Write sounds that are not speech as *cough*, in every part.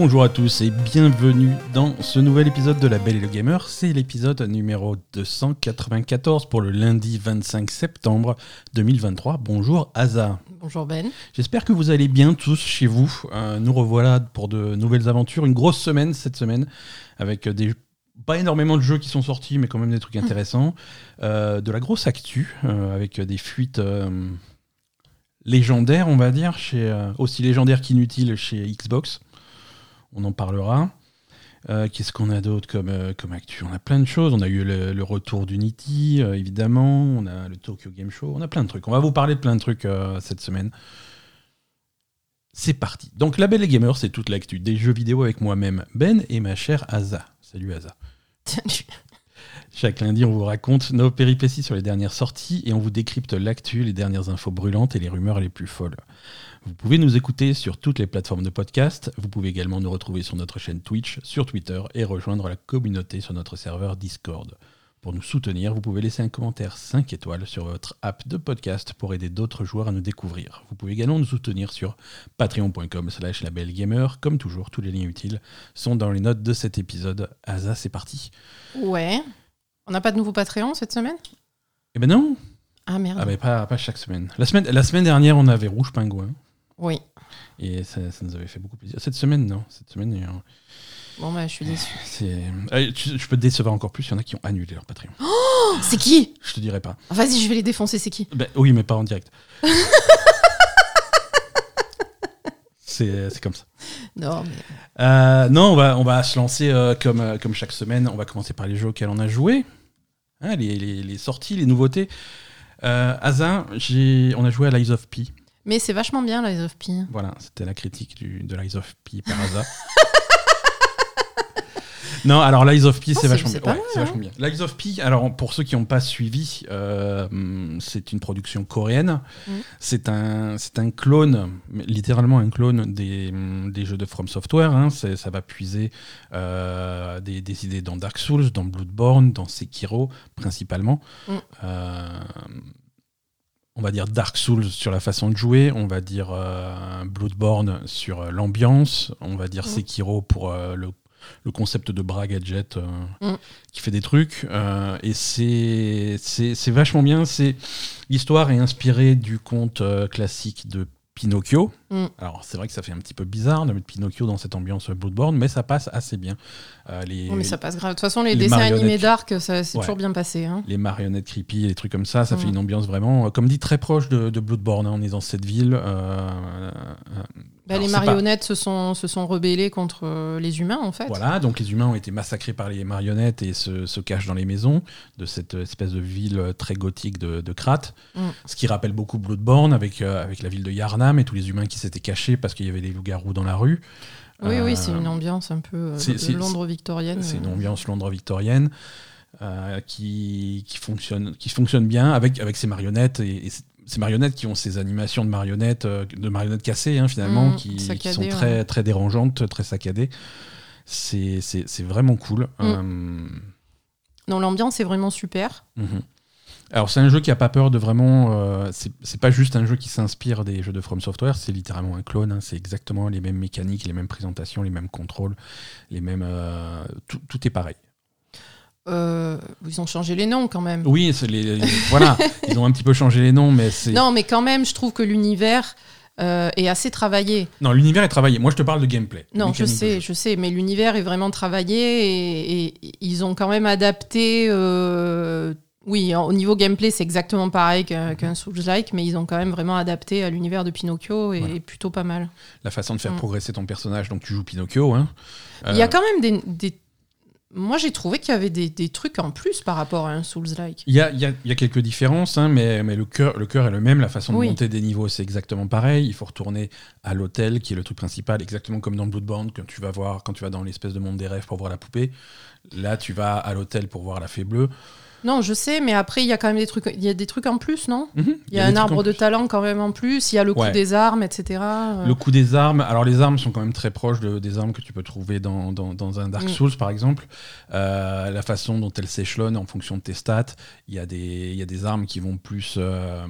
Bonjour à tous et bienvenue dans ce nouvel épisode de La Belle et le Gamer. C'est l'épisode numéro 294 pour le lundi 25 septembre 2023. Bonjour Asa. Bonjour Ben. J'espère que vous allez bien tous chez vous. Euh, nous revoilà pour de nouvelles aventures. Une grosse semaine cette semaine avec des pas énormément de jeux qui sont sortis, mais quand même des trucs intéressants. Euh, de la grosse actu euh, avec des fuites légendaires, on va dire, chez, aussi légendaires qu'inutiles chez Xbox. On en parlera. Euh, Qu'est-ce qu'on a d'autre comme, euh, comme actu? On a plein de choses. On a eu le, le retour d'Unity, euh, évidemment. On a le Tokyo Game Show. On a plein de trucs. On va vous parler de plein de trucs euh, cette semaine. C'est parti. Donc, La Belle et Gamer, c'est toute l'actu des jeux vidéo avec moi-même, Ben, et ma chère Asa. Salut Asa. Chaque lundi, on vous raconte nos péripéties sur les dernières sorties et on vous décrypte l'actu, les dernières infos brûlantes et les rumeurs les plus folles. Vous pouvez nous écouter sur toutes les plateformes de podcast. Vous pouvez également nous retrouver sur notre chaîne Twitch, sur Twitter et rejoindre la communauté sur notre serveur Discord. Pour nous soutenir, vous pouvez laisser un commentaire 5 étoiles sur votre app de podcast pour aider d'autres joueurs à nous découvrir. Vous pouvez également nous soutenir sur patreon.com slash labelgamer. Comme toujours, tous les liens utiles sont dans les notes de cet épisode. Asa, c'est parti. Ouais. On n'a pas de nouveau Patreon cette semaine? Eh ben non, Ah merde. Ah mais pas, pas chaque semaine. La, semaine. la semaine dernière, on avait Rouge Pingouin. Oui. Et ça, ça nous avait fait beaucoup plaisir. Cette semaine, non? Cette semaine, Bon bah je suis déçu. *laughs* Euh, tu- je peux te décevoir encore plus, il y en a qui ont annulé leur Patreon. *gasps* c'est qui? Je te dirai pas. Vas-y, je vais les défoncer, c'est qui? Ben, oui, mais pas en direct. *laughs* c'est, c'est comme ça. Non, mais... Euh, non, on va, on va se lancer euh, comme, euh, comme chaque semaine. On va commencer par les jeux auxquels on a joué. Hein, les, les- les sorties, les nouveautés. Euh, j'ai, on a joué à Lies of P. mais c'est vachement bien, Lies of P. Voilà, c'était la critique du, de Lies of P par Asa. *laughs* non, alors Lies of P, Oh, c'est c'est- vachement bien. Ouais, hein. vachement bien. Lies of P, alors pour ceux qui n'ont pas suivi, euh, c'est une production coréenne. Mm. C'est un, clone, littéralement un clone des, des jeux de From Software. hein. Ça va puiser euh, des, des idées dans Dark Souls, dans Bloodborne, dans Sekiro, principalement. Mm. Euh, on va dire Dark Souls sur la façon de jouer, on va dire euh, Bloodborne sur euh, l'ambiance, on va dire Mm. Sekiro pour euh, le, le concept de bras gadget euh, Mm. qui fait des trucs. et c'est vachement bien. C'est L'histoire est inspirée du conte classique de Pinocchio. Mm. Alors c'est vrai que ça fait un petit peu bizarre de mettre Pinocchio dans cette ambiance Bloodborne, mais ça passe assez bien. Euh, les, Non, mais ça passe grave. De toute façon, les, les dessins animés dark, ça c'est Ouais. toujours bien passé. Hein. les marionnettes creepy, les trucs comme ça, ça Mm. fait une ambiance vraiment, comme dit, très proche de, de Bloodborne. hein. On est dans cette ville. euh, euh, Bah, alors, les pas- marionnettes se, sont, se sont rebellées contre euh, les humains, en fait. Voilà, donc les humains ont été massacrés par les marionnettes et se, se cachent dans les maisons de cette espèce de ville euh, très gothique de, de Krat. Mm. Ce qui rappelle beaucoup Bloodborne avec, euh, avec la ville de Yarnam et tous les humains qui s'étaient cachés parce qu'il y avait des loups-garous dans la rue. Oui, Euh, oui, c'est une ambiance un peu euh, Londres victorienne. C'est une euh. ambiance Londres victorienne euh, qui, qui, fonctionne, qui fonctionne bien avec, avec ces marionnettes et, et ces marionnettes qui ont ces animations de marionnettes, euh, de marionnettes cassées hein, finalement, Mhm, qui, sont ouais. très, très dérangeantes, très saccadées. C'est c'est- c'est vraiment cool. Mm. Euh, Non, l'ambiance est vraiment super. mhm. Alors c'est un jeu qui a pas peur de vraiment. euh, c'est c'est pas juste un jeu qui s'inspire des jeux de From Software, c'est littéralement un clone. hein. c'est exactement les mêmes mécaniques, les mêmes présentations, les mêmes contrôles, les mêmes. euh, tout, tout est pareil. Euh, ils ont changé les noms quand même. Oui, les, voilà, *laughs* ils ont un petit peu changé les noms, mais c'est. Non, mais quand même, je trouve que l'univers euh, est assez travaillé. Non, l'univers est travaillé. Moi, je te parle de gameplay. Non, je sais, je sais, mais l'univers est vraiment travaillé et, et ils ont quand même adapté. euh, oui, au niveau gameplay, c'est exactement pareil qu'un qu'un Souls-like, mais ils ont quand même vraiment adapté à l'univers de Pinocchio et Voilà. plutôt pas mal. La façon de faire Mm. progresser ton personnage, donc tu joues Pinocchio. Hein. Il y a quand même des. des- Moi, j'ai trouvé qu'il y avait des, des trucs en plus par rapport à un Souls-like. Il y a, il y a- il y a quelques différences, hein, mais, mais le cœur le cœur est le même. La façon de Oui. monter des niveaux, c'est exactement pareil. Il faut retourner à l'hôtel, qui est le truc principal, exactement comme dans Bloodborne, quand tu vas voir, quand tu vas dans l'espèce de monde des rêves pour voir la poupée. Là, tu vas à l'hôtel pour voir la fée bleue. Non, je sais, mais après, il y a quand même des trucs, il y a des trucs en plus, non? Mhm, Il y a, un arbre de talent quand même en plus, il y a le coup Ouais. des armes, etc. euh. Le coup des armes, alors les armes sont quand même très proches de- des armes que tu peux trouver dans, dans- dans un Dark Mm. Souls par exemple. Euh, la façon dont elles s'échelonnent en fonction de tes stats, il y, a des- il y a des armes qui vont plus... euh,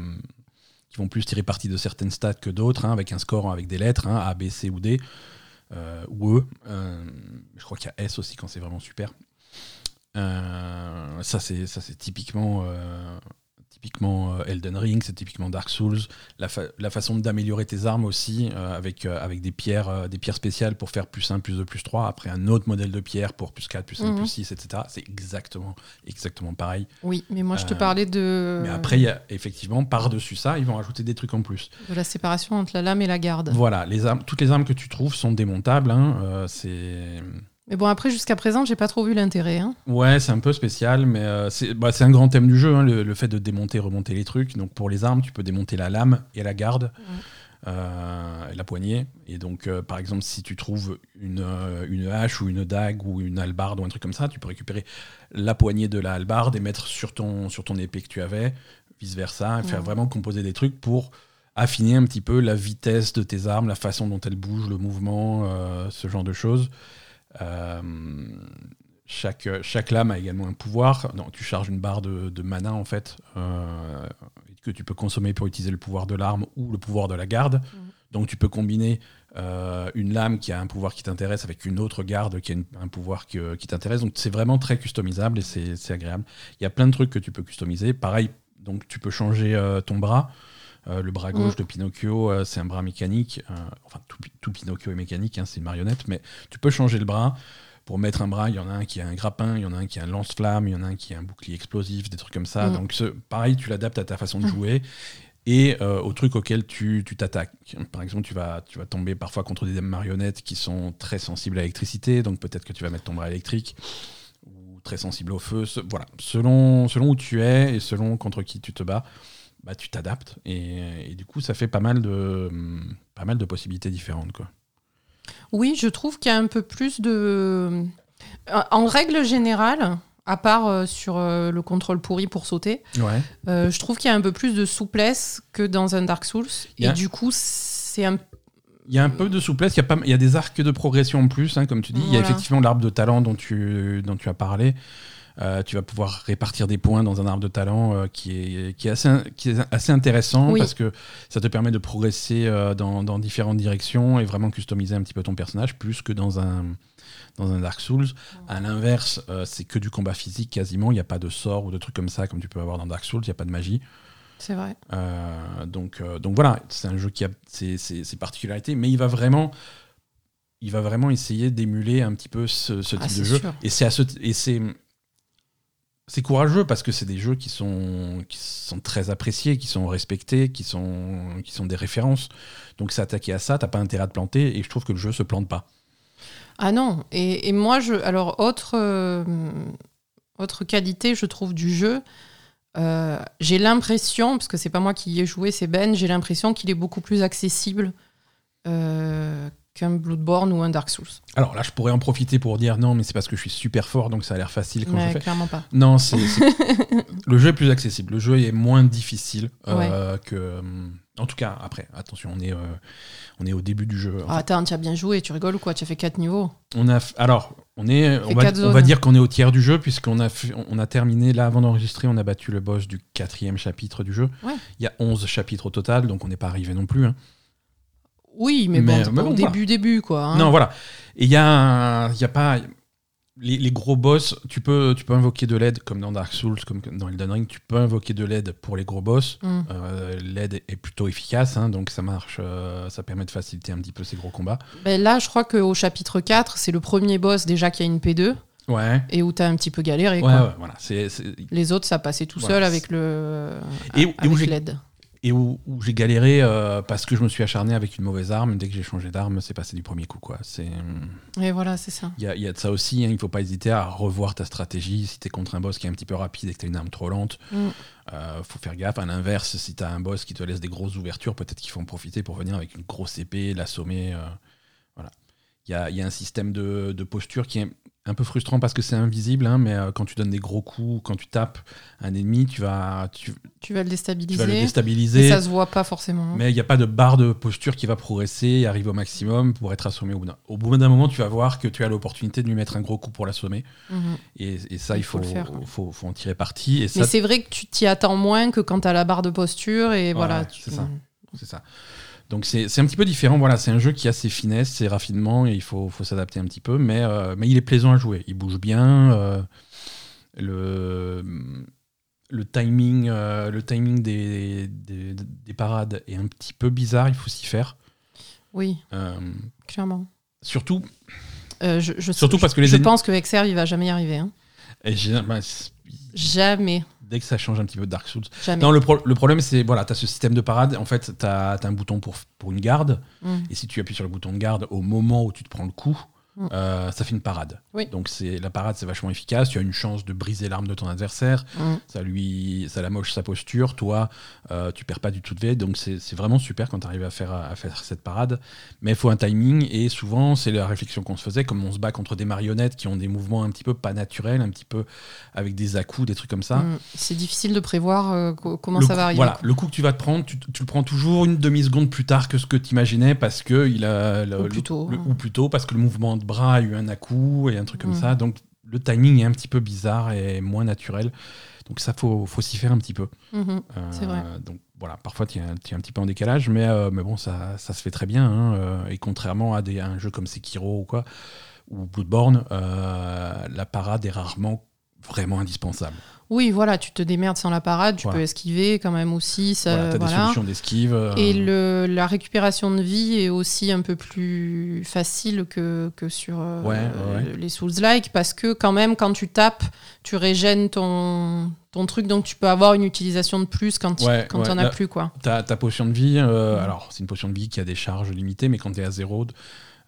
qui vont plus tirer parti de certaines stats que d'autres, hein, avec un score avec des lettres, hein, A, B, C ou D. euh, ou E. Je crois qu'il y a S aussi quand c'est vraiment super. Euh, ça, c'est ça, c'est typiquement euh, typiquement euh, Elden Ring, c'est typiquement Dark Souls. La, fa- la façon d'améliorer tes armes aussi, euh, avec, avec des, pierres, des pierres spéciales pour faire plus 1, plus 2, plus 3. Après, un autre modèle de pierre pour plus 4, plus 5, Mhm. plus 6, etc. C'est exactement, exactement pareil. Oui, mais moi je te parlais de, Mais après, y a, effectivement, par-dessus ça, ils vont rajouter des trucs en plus. de la séparation entre la lame et la garde. Voilà, les armes, toutes les armes que tu trouves sont démontables. hein, c'est. Mais bon, après, jusqu'à présent, j'ai pas trop vu l'intérêt. hein. Ouais, c'est un peu spécial, mais euh, c'est bah, c'est un grand thème du jeu, hein, le, le fait de démonter, remonter les trucs. Donc pour les armes, tu peux démonter la lame et la garde, euh, et la poignée. Et donc, euh, par exemple, si tu trouves une, une hache ou une dague ou une hallebarde ou un truc comme ça, tu peux récupérer la poignée de la hallebarde et mettre sur ton, sur ton épée que tu avais, vice-versa, et faire vraiment composer des trucs pour affiner un petit peu la vitesse de tes armes, la façon dont elles bougent, le mouvement, ce genre de choses. Euh, chaque, chaque lame a également un pouvoir. Tu charges une barre de, de mana en fait, euh, que tu peux consommer pour utiliser le pouvoir de l'arme ou le pouvoir de la garde. Donc tu peux combiner euh, une lame qui a un pouvoir qui t'intéresse avec une autre garde qui a une- un pouvoir qui t'intéresse. Donc c'est vraiment très customisable et c'est c'est agréable. Il y a plein de trucs que tu peux customiser. Pareil, donc tu peux changer euh, ton bras. Euh, le bras gauche Mm. de Pinocchio, euh, c'est un bras mécanique. Euh, enfin, tout, Pi- tout Pinocchio est mécanique, hein, c'est une marionnette, mais tu peux changer le bras. Pour mettre un bras, il y en a un qui a un grappin, il y en a un qui a un lance-flamme, il y en a un qui a un bouclier explosif, des trucs comme ça. Mm. Donc, ce- pareil, tu l'adaptes à ta façon de Mm. jouer et euh, au truc auquel tu tu t'attaques. Par exemple, tu vas, tu vas tomber parfois contre des marionnettes qui sont très sensibles à l'électricité, donc peut-être que tu vas mettre ton bras électrique ou très sensible au feu. Ce- voilà, selon, selon où tu es et selon contre qui tu te bats, bah, tu t'adaptes et, et du coup, ça fait pas mal de, pas mal de possibilités différentes. Quoi. Oui, je trouve qu'il y a un peu plus de. Euh, En règle générale, à part euh, sur euh, le contrôle pourri pour sauter, Ouais. euh, je trouve qu'il y a un peu plus de souplesse que dans un Dark Souls. Et du coup, c'est un. Il y a un peu de souplesse, il y a, pas, il y a des arcs de progression en plus, hein, comme tu dis. Il y a effectivement l'arbre de talent dont tu, dont tu as parlé. Euh, tu vas pouvoir répartir des points dans un arbre de talent euh, qui, est, qui, est assez, qui est assez intéressant Oui. parce que ça te permet de progresser euh, dans, dans différentes directions et vraiment customiser un petit peu ton personnage plus que dans un, dans un Dark Souls. À l'inverse, c'est que du combat physique quasiment. Il n'y a pas de sort ou de trucs comme ça comme tu peux avoir dans Dark Souls. Il n'y a pas de magie. C'est vrai. Donc, donc voilà, c'est un jeu qui a ses, ses- ses particularités, mais il va vraiment, il va vraiment essayer d'émuler un petit peu ce, ce Ah, type de jeu. sûr. Et c'est à ce- et c'est c'est courageux parce que c'est des jeux qui sont très appréciés, qui sont respectés, qui sont des références. Donc s'attaquer à ça, t'as pas intérêt à te planter. Et je trouve que le jeu se plante pas. Ah non. Et, moi. Alors, autre, euh, autre qualité, je trouve, du jeu. euh, j'ai l'impression, parce que c'est pas moi qui y ai joué, c'est Ben, j'ai l'impression qu'il est beaucoup plus accessible euh, qu'un Bloodborne ou un Dark Souls. Alors là, je pourrais en profiter pour dire non, mais c'est parce que je suis super fort, donc ça a l'air facile quand je Mais fais. clairement pas. Non, c'est *laughs* le jeu est plus accessible. Le jeu est moins difficile euh, que. hum, En tout cas, après, attention, on est, euh, on est au début du jeu. Ah, attends, tu as bien joué, tu rigoles ou quoi? Tu as fait 4 niveaux? On a, f- alors, on est, on va, on dire qu'on est au tiers du jeu puisqu'on a, on a terminé là avant d'enregistrer, on a battu le boss du quatrième chapitre du jeu. Ouais. Il y a 11 chapitres au total, donc on n'est pas arrivé non plus. hein. Oui, mais, Mais- bon, mais voilà. début, début, quoi. hein. Non, voilà. Et il y a, y a pas les, les gros boss. Tu peux, tu peux invoquer de l'aide comme dans Dark Souls, comme dans Elden Ring. Tu peux invoquer de l'aide pour les gros boss. Mm. Euh, l'aide est plutôt efficace, hein, donc ça marche, euh, ça permet de faciliter un petit peu ces gros combats. Ben là, je crois qu'au chapitre 4, c'est le premier boss déjà qui a une P2 Ouais. et où tu as un petit peu galéré. Ouais, quoi. ouais, voilà. Les autres, ça passait tout Voilà, seul avec le Et- avec l'aide. Et où, où j'ai galéré euh, parce que je me suis acharné avec une mauvaise arme. Dès que j'ai changé d'arme, c'est passé du premier coup. Quoi. C'est, Et voilà, c'est ça. il y a, il y a de ça aussi. hein. Il faut pas hésiter à revoir ta stratégie. Si tu es contre un boss qui est un petit peu rapide et que tu as une arme trop lente, Mm. euh, faut faire gaffe. À l'inverse, si tu as un boss qui te laisse des grosses ouvertures, peut-être qu'il faut en profiter pour venir avec une grosse épée, l'assommer. euh, voilà. Il y a, il y a un système de, de posture qui est un peu frustrant parce que c'est invisible, hein, mais euh, quand tu donnes des gros coups, quand tu tapes un ennemi, tu vas, tu, Tu vas le tu déstabiliser. vas le et déstabiliser. ça se voit pas forcément. Mais il n'y a pas de barre de posture qui va progresser et arriver au maximum pour être assommé au bout d'un. Au bout d'un moment, tu vas voir que tu as l'opportunité de lui mettre un gros coup pour l'assommer. Mhm. Et, et ça, il, Il faut faut, le faire. faut, faut en tirer parti. Et Mais ça, c'est vrai que tu t'y attends moins que quand tu as la barre de posture et voilà. tu- c'est ça. c'est ça. Donc c'est c'est un petit peu différent. Voilà, c'est un jeu qui a ses finesses, ses raffinements, et il faut, faut s'adapter un petit peu. Mais, euh, mais il est plaisant à jouer. Il bouge bien. euh, le, le timing, euh, le timing des, des, des parades est un petit peu bizarre. Il faut s'y faire. Oui, clairement. surtout, je, je- Surtout parce que les je ennemis- pense que Exer, il va jamais y arriver. hein. et bah, Jamais. Dès que ça change un petit peu de Dark Souls. Jamais. Non, le, pro- le problème, c'est voilà, tu as ce système de parade. En fait, tu as, un bouton pour, pour une garde. Mm. Et si tu appuies sur le bouton de garde au moment où tu te prends le coup, Mm. euh, ça fait une parade. Oui. Donc c'est la parade, c'est vachement efficace. Tu as une chance de briser l'arme de ton adversaire. Mm. Ça lui, ça la moche sa posture. Toi, euh, tu perds pas du tout de vie. Donc c'est vraiment super quand tu arrives à faire, à faire cette parade. Mais il faut un timing. Et souvent, c'est la réflexion qu'on se faisait, comme on se bat contre des marionnettes qui ont des mouvements un petit peu pas naturels, un petit peu avec des à-coups, des trucs comme ça. Mm. C'est difficile de prévoir euh, co- comment Le ça coup- va arriver. Voilà, quoi. le coup que tu vas te prendre, tu, tu le prends toujours une demi-seconde plus tard que ce que tu imaginais parce que il a le, Ou le- plus tôt, le- hein. ou plus tôt, parce que le mouvement de bras a eu un à-coup et un truc comme Mm. ça. Donc le timing est un petit peu bizarre et moins naturel. Donc ça, faut, faut s'y faire un petit peu. Mhm. Euh, C'est vrai. Donc voilà, parfois tu es, un un petit peu en décalage, mais, euh, mais bon, ça, ça se fait très bien. hein, euh, et contrairement à, des, à un jeu comme Sekiro ou quoi, ou Bloodborne, euh, la parade est rarement vraiment indispensable. Oui, voilà, tu te démerdes sans la parade, tu Voilà. peux esquiver quand même aussi. Ça, voilà, des solutions d'esquive. euh, Et le, la récupération de vie est aussi un peu plus facile que, que sur euh, Ouais, ouais, ouais. les Souls-like parce que quand même quand tu tapes, tu régènes ton, ton truc donc tu peux avoir une utilisation de plus quand tu quand t'en as plus quoi. Ta, ta potion de vie, euh, Mm. alors c'est une potion de vie qui a des charges limitées, mais quand tu es à zéro,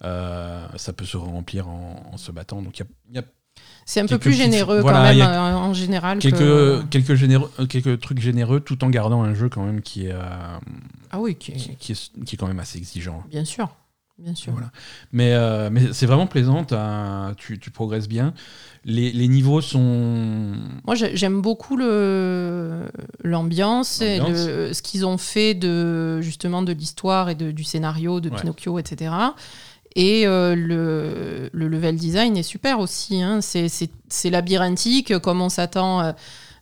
ça peut se remplir en, en se battant. Donc il y a, y a C'est un peu plus petites- généreux voilà, quand même euh, en général. quelques, que- quelques, généreux, euh, quelques trucs généreux tout en gardant un jeu quand même qui est, euh, Ah oui, qui- qui, qui est, qui est quand même assez exigeant. bien sûr, bien sûr. Voilà. Mais, euh, mais c'est vraiment plaisant, tu, tu progresses bien. Les, les niveaux sont. Moi, j'ai- j'aime beaucoup l'ambiance et ce qu'ils ont fait de justement de l'histoire et de, du scénario de Ouais. Pinocchio, etc. Et euh, le, le level design est super aussi. hein. C'est- labyrinthique, comme on s'attend euh,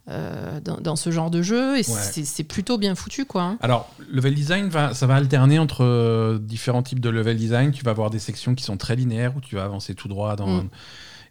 euh, dans, dans ce genre de jeu. Et c'est c'est plutôt bien foutu, quoi. hein. Alors, level design, va, ça va alterner entre euh, différents types de level design. Tu vas avoir des sections qui sont très linéaires où tu vas avancer tout droit dans. Mm.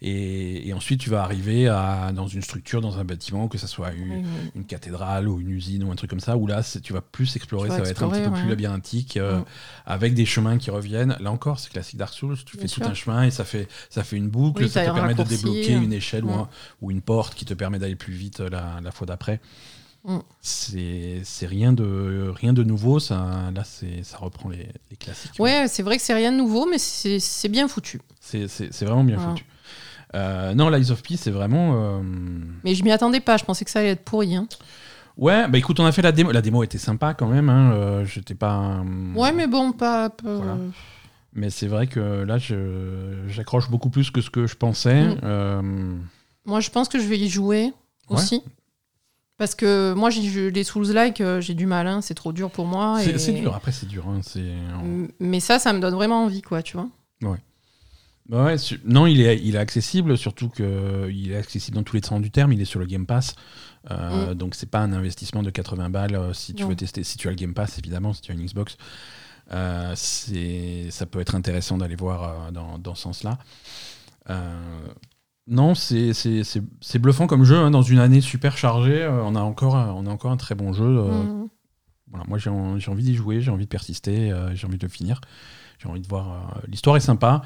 Et, et ensuite, tu vas arriver à, dans une structure, dans un bâtiment, que ce soit une, cathédrale ou une usine ou un truc comme ça, où là, tu vas plus explorer, vas ça va être un petit peu plus labyrinthique, euh, Mm. avec des chemins qui reviennent. Là encore, c'est classique Dark Souls, tu Bien fais tout un chemin et ça fait, ça fait une boucle, Oui, ça te permet de débloquer euh, une échelle ou, mm. un- ou une porte qui te permet d'aller plus vite la, la fois d'après. Mm. C'est rien de, rien de nouveau, ça, là ça reprend les, les classiques. Ouais, c'est vrai que c'est rien de nouveau, mais c'est bien foutu. C'est vraiment bien foutu. Euh, non, Lies of P, c'est vraiment. euh, Mais je m'y attendais pas. Je pensais que ça allait être pourri. hein. Ouais, bah écoute, on a fait la démo. La démo était sympa quand même. Hein. euh, J'étais pas. Ouais, mais bon, pas. Voilà. Mais c'est vrai que là, j'accroche beaucoup plus que ce que je pensais. Mm. Euh, Moi, je pense que je vais y jouer Ouais. aussi. Parce que moi, j'ai- les Souls-like, j'ai du mal. hein, c'est trop dur pour moi. c'est et- dur. Après, c'est dur. hein, Mais ça, ça me donne vraiment envie, quoi, tu vois. Bah ouais, non, il est, il est accessible, surtout qu'il est accessible dans tous les sens du terme. Il est sur le Game Pass. Euh, Donc, c'est pas un investissement de 80 balles euh, si tu Mm. Non. veux tester. Si tu as le Game Pass, évidemment, si tu as une Xbox. Euh, c'est- ça peut être intéressant d'aller voir euh, dans, dans ce sens-là. Euh, non, c'est c'est- c'est- c'est bluffant comme jeu. hein. Dans une année super chargée, on, a encore, un- on a encore un très bon jeu. voilà, moi, j'ai en- j'ai envie d'y jouer, j'ai envie de persister, j'ai envie de le finir. J'ai envie de voir. L'histoire est sympa.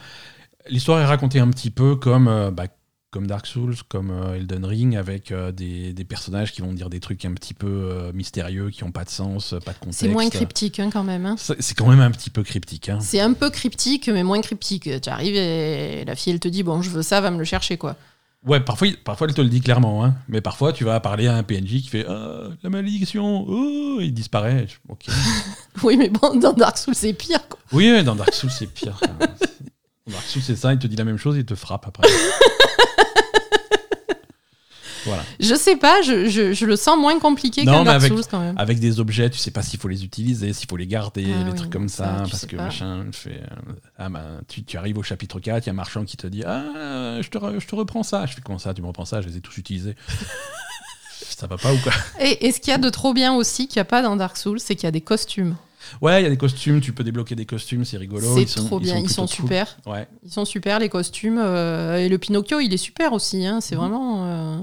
L'histoire est racontée un petit peu comme, euh, bah, comme Dark Souls, comme euh, Elden Ring, avec euh, des, des personnages qui vont dire des trucs un petit peu mystérieux, qui n'ont pas de sens, pas de contexte. C'est moins cryptique, hein, quand même. hein. C'est quand même un petit peu cryptique. hein. C'est un peu cryptique, mais moins cryptique. Tu arrives et la fille, elle te dit Bon, je veux ça, va me le chercher, quoi. Ouais, parfois, parfois elle te le dit clairement, hein. mais parfois tu vas parler à un PNJ qui fait Ah, la malédiction, oh, il disparaît. Je- Ok. *laughs* Oui, mais bon, dans Dark Souls, c'est pire, quoi. Oui, dans Dark Souls, c'est pire. *laughs* Dans Dark Souls, c'est ça, il te dit la même chose, il te frappe après. *laughs* voilà. Je sais pas, je, je- je le sens moins compliqué qu'un Dark avec- Souls, quand même. Avec des objets, tu sais pas s'il faut les utiliser, s'il faut les garder, Ah les oui, trucs comme ça, ça, tu parce que pas. machin euh, ah, bah, tu, tu arrives au chapitre 4, il y a un marchand qui te dit Ah, je te, re- je te reprends ça. Je fais comment ça, tu me reprends ça, je les ai tous utilisés. *laughs* ça va pas ou quoi? Et, et ce qu'il y a de trop bien aussi, qu'il n'y a pas dans Dark Souls, c'est qu'il y a des costumes. Ouais, il y a des costumes, tu peux débloquer des costumes, c'est rigolo. C'est sont- trop bien, ils sont, super. Ouais. Ils sont super, les costumes. euh, et le Pinocchio, il est super aussi. hein, C'est Mhm. vraiment, euh,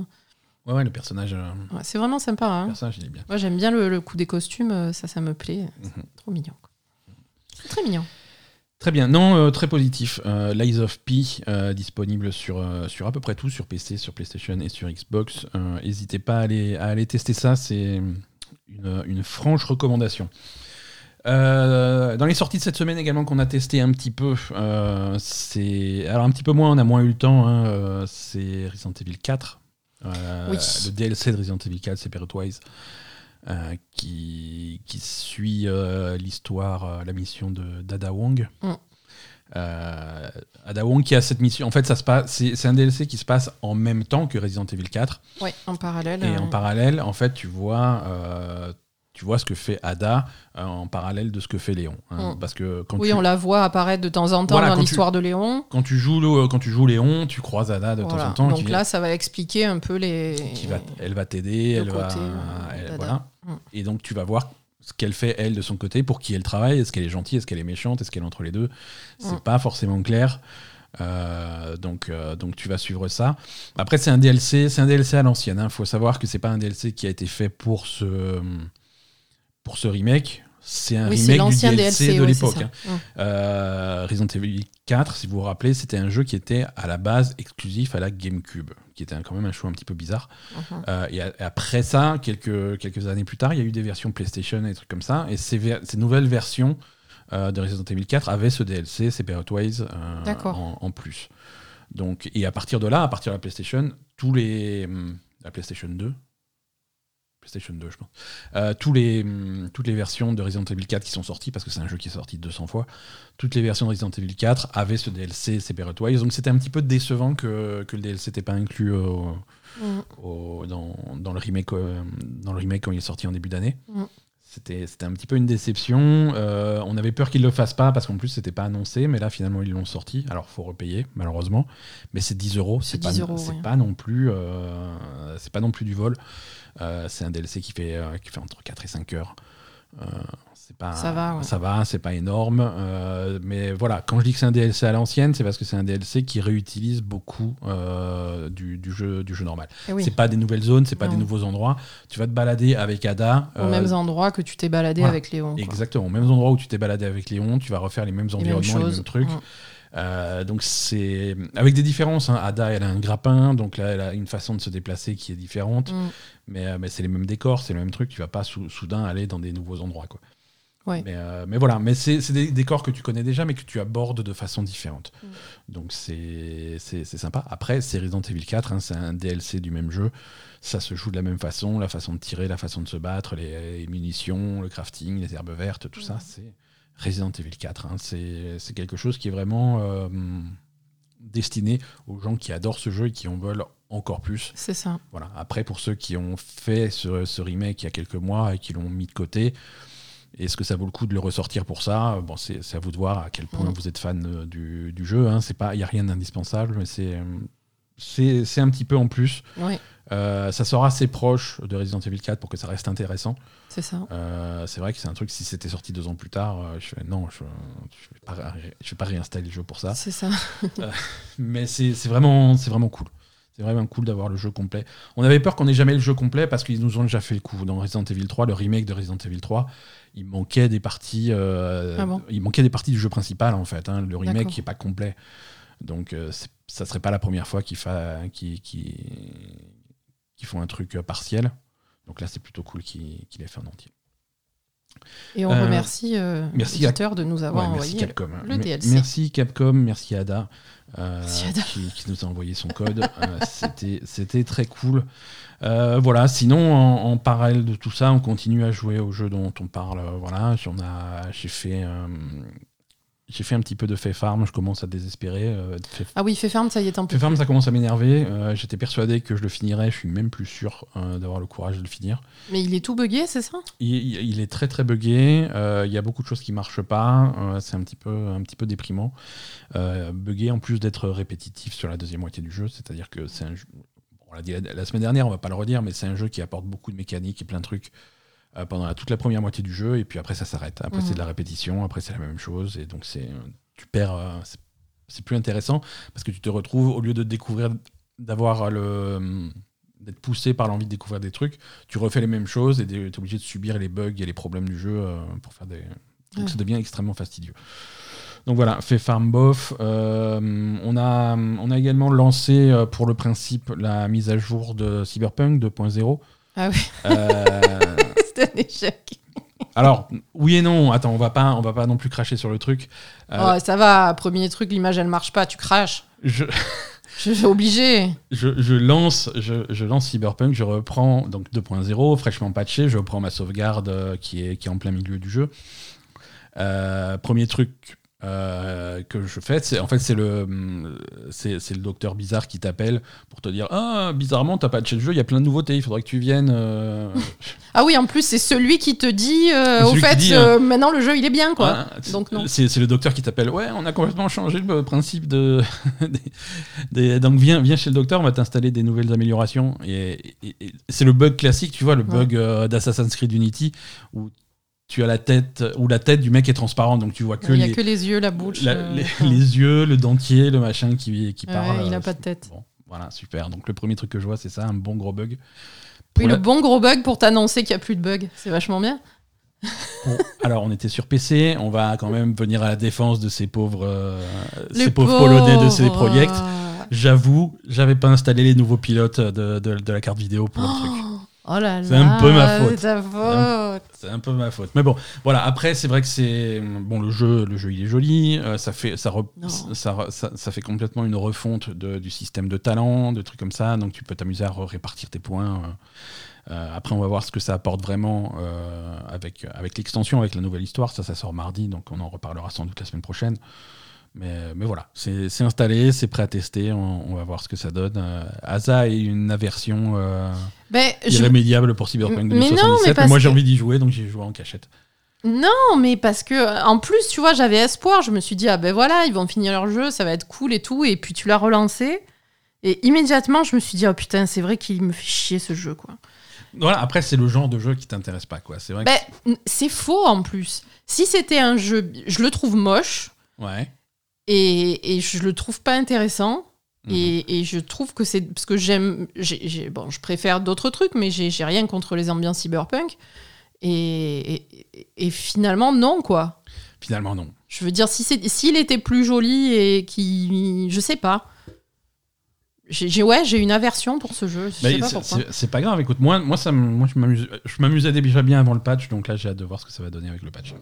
ouais, ouais, le personnage, euh, ouais, c'est vraiment sympa. le hein. personnage, il est bien. Moi, j'aime bien le, le coup des costumes. Ça, ça me plaît. Mhm. trop mignon. C'est très mignon. Très bien, non, euh, très positif. Euh, Lies of P, euh, disponible sur, sur à peu près tout, sur PC, sur PlayStation et sur Xbox. N'hésitez pas à aller, à aller tester ça, c'est une, une franche recommandation. Euh, dans les sorties de cette semaine également qu'on a testé un petit peu, euh, c'est alors un petit peu moins, on a moins eu le temps. hein, euh, c'est Resident Evil 4, Euh, Oui. le DLC de Resident Evil 4, Separate Ways, euh, qui, qui suit euh, l'histoire, euh, la mission de d'Ada Wong. Mm. Euh, Ada Wong qui a cette mission. En fait, ça se passe. C'est c'est un DLC qui se passe en même temps que Resident Evil 4. Ouais, en parallèle. Et euh, en parallèle, en fait, tu vois, euh, tu vois ce que fait Ada euh, en parallèle de ce que fait Léon. hein. Mm. Parce que quand Oui, tu, on la voit apparaître de temps en temps Voilà, dans tu- l'histoire de Léon. quand tu joues le- quand tu joues Léon, tu croises Ada de Voilà. temps en temps. Donc qui, là, ça va expliquer un peu les. qui va, elle va t'aider, le elle va, côté, euh, elle- voilà. Mm. Et donc tu vas voir ce qu'elle fait elle de son côté, pour qui elle travaille, est-ce qu'elle est gentille, est-ce qu'elle est méchante, est-ce qu'elle est entre les deux. C'est Mm. pas forcément clair. Euh, donc, euh, donc tu vas suivre ça. Après c'est un DLC, c'est un DLC à l'ancienne. Il faut savoir que c'est pas un DLC qui a été fait pour ce pour ce remake. C'est un Oui, remake du DLC, DLC de ouais, l'époque. hein. Mm. Euh, Resident Evil 4, si vous vous rappelez, c'était un jeu qui était à la base exclusif à la GameCube, qui était quand même un choix un petit peu bizarre. Mhm. Euh, et, a- et après ça, quelques, quelques années plus tard, il y a eu des versions PlayStation et des trucs comme ça. Et ces, nouvelles versions euh, de Resident Evil 4 avaient ce DLC, Separate Ways, en, en plus. Donc, et à partir de là, à partir de la PlayStation, tous les. hum, La PlayStation 2 PlayStation 2, je pense. Euh, tous les, hum, toutes les versions de Resident Evil 4 qui sont sorties, parce que c'est un jeu qui est sorti 200 fois, toutes les versions de Resident Evil 4 avaient ce DLC Separate Ways. Donc c'était un petit peu décevant que, que le DLC n'était pas inclus au, Mm. au- dans, dans le remake, euh, dans le remake quand il est sorti en début d'année. Mm. C'était un petit peu une déception. Euh, on avait peur qu'ils le fassent pas parce qu'en plus c'était pas annoncé, mais là finalement ils l'ont sorti. Alors faut repayer malheureusement, mais c'est 10 euros. C'est pas, 10 euros, ouais. pas non plus, euh, c'est pas non plus du vol. Euh, c'est un DLC qui fait euh, qui fait entre 4 et 5 heures. Euh, c'est pas, Ça va, ouais. ça va, c'est pas énorme, euh, mais voilà. Quand je dis que c'est un DLC à l'ancienne, c'est parce que c'est un DLC qui réutilise beaucoup euh, du, du jeu, du jeu normal. Eh oui. C'est pas des nouvelles zones, c'est pas Non. des nouveaux endroits. Tu vas te balader avec Ada. Aux euh, mêmes endroits que tu t'es baladé voilà. avec Léon. quoi. Exactement, aux mêmes endroits où tu t'es baladé avec Léon, tu vas refaire les mêmes Les mêmes environnements, les mêmes, trucs. Mm. Euh, donc c'est avec des différences. hein. Ada, elle a un grappin, donc là, elle a une façon de se déplacer qui est différente. Mm. Mais, euh, mais c'est les mêmes décors, c'est le même truc. Tu vas pas sou- soudain aller dans des nouveaux endroits, quoi. Ouais. Mais, euh, mais voilà, mais c'est des décors que tu connais déjà, mais que tu abordes de façon différente. Mm. Donc c'est c'est c'est sympa. Après, c'est Resident Evil 4, hein, c'est un DLC du même jeu. Ça se joue de la même façon, la façon de tirer, la façon de se battre, les, les munitions, le crafting, les herbes vertes, tout ça, Mm. c'est Resident Evil 4. hein. C'est c'est quelque chose qui est vraiment euh, destiné aux gens qui adorent ce jeu et qui en veulent encore plus. C'est ça. Voilà. Après, pour ceux qui ont fait ce, ce remake il y a quelques mois et qui l'ont mis de côté, est-ce que ça vaut le coup de le ressortir pour ça? Bon, c'est à vous de voir à quel point vous êtes fan euh, du, du jeu. hein. C'est pas, il n'y a rien d'indispensable, mais c'est un petit peu en plus. Oui, Euh, ça sera assez proche de Resident Evil 4 pour que ça reste intéressant. c'est ça. Euh, c'est vrai que c'est un truc, si c'était sorti deux ans plus tard, euh, je fais non, je ne vais, pas ré- je vais pas réinstaller le jeu pour ça. C'est ça. *laughs* Mais c'est vraiment, c'est vraiment cool. C'est vraiment cool d'avoir le jeu complet. On avait peur qu'on ait jamais le jeu complet parce qu'ils nous ont déjà fait le coup. Dans Resident Evil 3, le remake de Resident Evil 3, il manquait des parties. euh, Ah bon il manquait des parties du jeu principal en fait. hein. Le remake qui est pas complet. Donc euh, ça serait pas la première fois qu'ils font un truc euh, partiel. Donc là c'est plutôt cool qu'ils l'aient fait en entier. Et on Euh, remercie euh, merci l'éditeur de nous avoir Ouais, envoyé. Capcom. hein. le DLC. Merci Capcom, merci Ada, euh, Merci Ada. Qui, qui nous a envoyé son code. C'était très cool. Euh, voilà. Sinon, en, en parallèle de tout ça, on continue à jouer au jeu dont on parle. euh, Voilà. A- J'ai fait. euh, j'ai fait un petit peu de fait farm, je commence à désespérer. euh, fait Ah oui, fait ferme, ça y est un peu. Fait farm, ça commence à m'énerver. Euh, J'étais persuadé que je le finirais, je suis même plus sûr euh, d'avoir le courage de le finir. Mais il est tout buggé, c'est ça? Il, est très très buggé. Il y a beaucoup de choses qui marchent pas. c'est un petit peu un petit peu déprimant. Buggé en plus d'être répétitif sur la deuxième moitié du jeu, c'est-à-dire que c'est un jeu. On l'a dit la, la semaine dernière, on va pas le redire, mais c'est un jeu qui apporte beaucoup de mécaniques et plein de trucs pendant la- toute la première moitié du jeu, et puis après ça s'arrête. Après Mhm. c'est de la répétition, après c'est la même chose, et donc c'est tu perds. euh, c'est- plus intéressant parce que tu te retrouves au lieu de découvrir, d'avoir le d'être poussé par l'envie de découvrir des trucs, tu refais les mêmes choses et tu es obligé de subir les bugs et les problèmes du jeu euh, pour faire des. Donc Ouais. ça devient extrêmement fastidieux. Donc voilà, fait farm bof. Euh, on, a, on a également lancé euh, pour le principe la mise à jour de Cyberpunk 2.0. Ah oui, Euh, *laughs* c'était un échec. alors, oui et non. Attends, on va pas, on va pas non plus cracher sur le truc. Euh, Oh, ça va, premier truc, l'image elle marche pas, tu craches. je, Je suis obligé. je, je lance, je, je lance Cyberpunk, je reprends donc 2.0, fraîchement patché, je reprends ma sauvegarde euh, qui est, qui est en plein milieu du jeu. Euh, premier truc euh, que je fais, c'est en fait c'est le hum, c'est le docteur bizarre qui t'appelle pour te dire ah bizarrement t'as patché le jeu, il y a plein de nouveautés, il faudrait que tu viennes. euh, *laughs* Ah oui, en plus, c'est celui qui te dit, euh, au fait, dit, euh, maintenant le jeu il est bien, quoi. Donc non. C'est le docteur qui t'appelle. Ouais, on a complètement changé le principe de. *laughs* des- des- donc viens, viens chez le docteur, on va t'installer des nouvelles améliorations. Et, et- et c'est le bug classique, tu vois, le bug d'Assassin's Creed Unity où tu as la tête, où la tête du mec est transparente, donc tu vois que, Il y a les, que les yeux, la bouche. la- euh, les, ouais. les yeux, le dentier, le machin qui, qui Ouais, parle. il a euh, pas de tête. Bon, voilà, super. Donc le premier truc que je vois, c'est ça, un bon gros bug. Pour Oui, la- le bon gros bug pour t'annoncer qu'il n'y a plus de bug. C'est vachement bien. Bon, alors, on était sur PC, on va quand même venir à la défense de ces pauvres, euh, ces pauvres Polonais de ces projets. J'avoue, j'avais pas installé les nouveaux pilotes de, de- de la carte vidéo pour le truc. Oh là là. C'est un peu ma faute. C'est un peu ma faute. Mais bon, voilà. Après, c'est vrai que c'est bon. Le jeu, le jeu, il est joli. euh, ça fait, ça, re- ça, re- ça, ça fait complètement une refonte de- du système de talent, de trucs comme ça. Donc, tu peux t'amuser à répartir tes points. euh. Euh, après, on va voir ce que ça apporte vraiment euh, avec, avec l'extension, avec la nouvelle histoire. Ça, ça sort mardi, donc on en reparlera sans doute la semaine prochaine. Mais, mais voilà, c'est installé, c'est prêt à tester. On, on va voir ce que ça donne. Euh, Asa est une aversion euh, Ben, je- irrémédiable pour Cyberpunk Mais non, 2077. mais moi, j'ai envie d'y jouer, donc j'ai joué en cachette. Non, mais parce que en plus, tu vois, j'avais espoir. Je me suis dit, ah ben voilà, ils vont finir leur jeu, ça va être cool et tout. Et puis tu l'as relancé. Et immédiatement, je me suis dit, oh putain, c'est vrai qu'il me fait chier ce jeu, quoi. Voilà, après, c'est le genre de jeu qui t'intéresse pas, quoi. C'est vrai que. Ben, c'est faux en plus. Si c'était un jeu, je le trouve moche Ouais. Et, et je le trouve pas intéressant. Mhm. Et, et je trouve que c'est parce que j'aime, j'ai- j'ai- bon, je préfère d'autres trucs, mais j'ai rien contre les ambiances cyberpunk. Et, finalement, non, quoi. Finalement, non. Je veux dire, si s'il était plus joli et qui. Je sais pas. J'ai ouais, j'ai une aversion pour ce jeu. Je pas c'est- pas grave, écoute, moi, moi, ça, moi je m'amuse- je m'amusais déjà bien avant le patch, donc là j'ai hâte de voir ce que ça va donner avec le patch.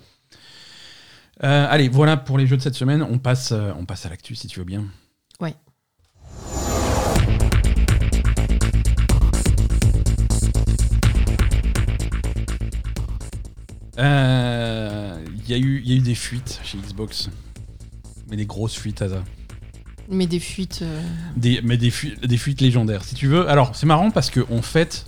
Euh, allez, voilà pour les jeux de cette semaine. On passe, euh, on passe à l'actu si tu veux bien. Ouais. Euh, Il y, a eu- il y a eu des fuites chez Xbox. Mais des grosses fuites, Asa. Mais des fuites. euh, Des, mais des fuites, des fuites légendaires, si tu veux. Alors, c'est marrant parce qu'on fête,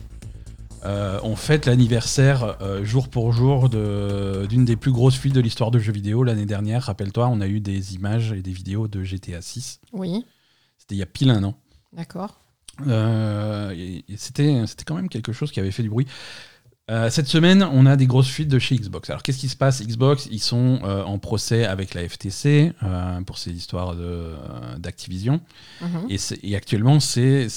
euh, on fête l'anniversaire euh, jour pour jour de- d'une des plus grosses fuites de l'histoire de jeux vidéo. L'année dernière, rappelle-toi, on a eu des images et des vidéos de GTA 6. Oui, C'était il y a pile un an. d'accord. Euh, et- et C'était quand même quelque chose qui avait fait du bruit. Euh, cette semaine, on a des grosses fuites de chez Xbox. Alors, qu'est-ce qui se passe? Xbox, ils sont en procès avec la FTC pour ces histoires d'Activision. Mhm. Et, actuellement, c'est-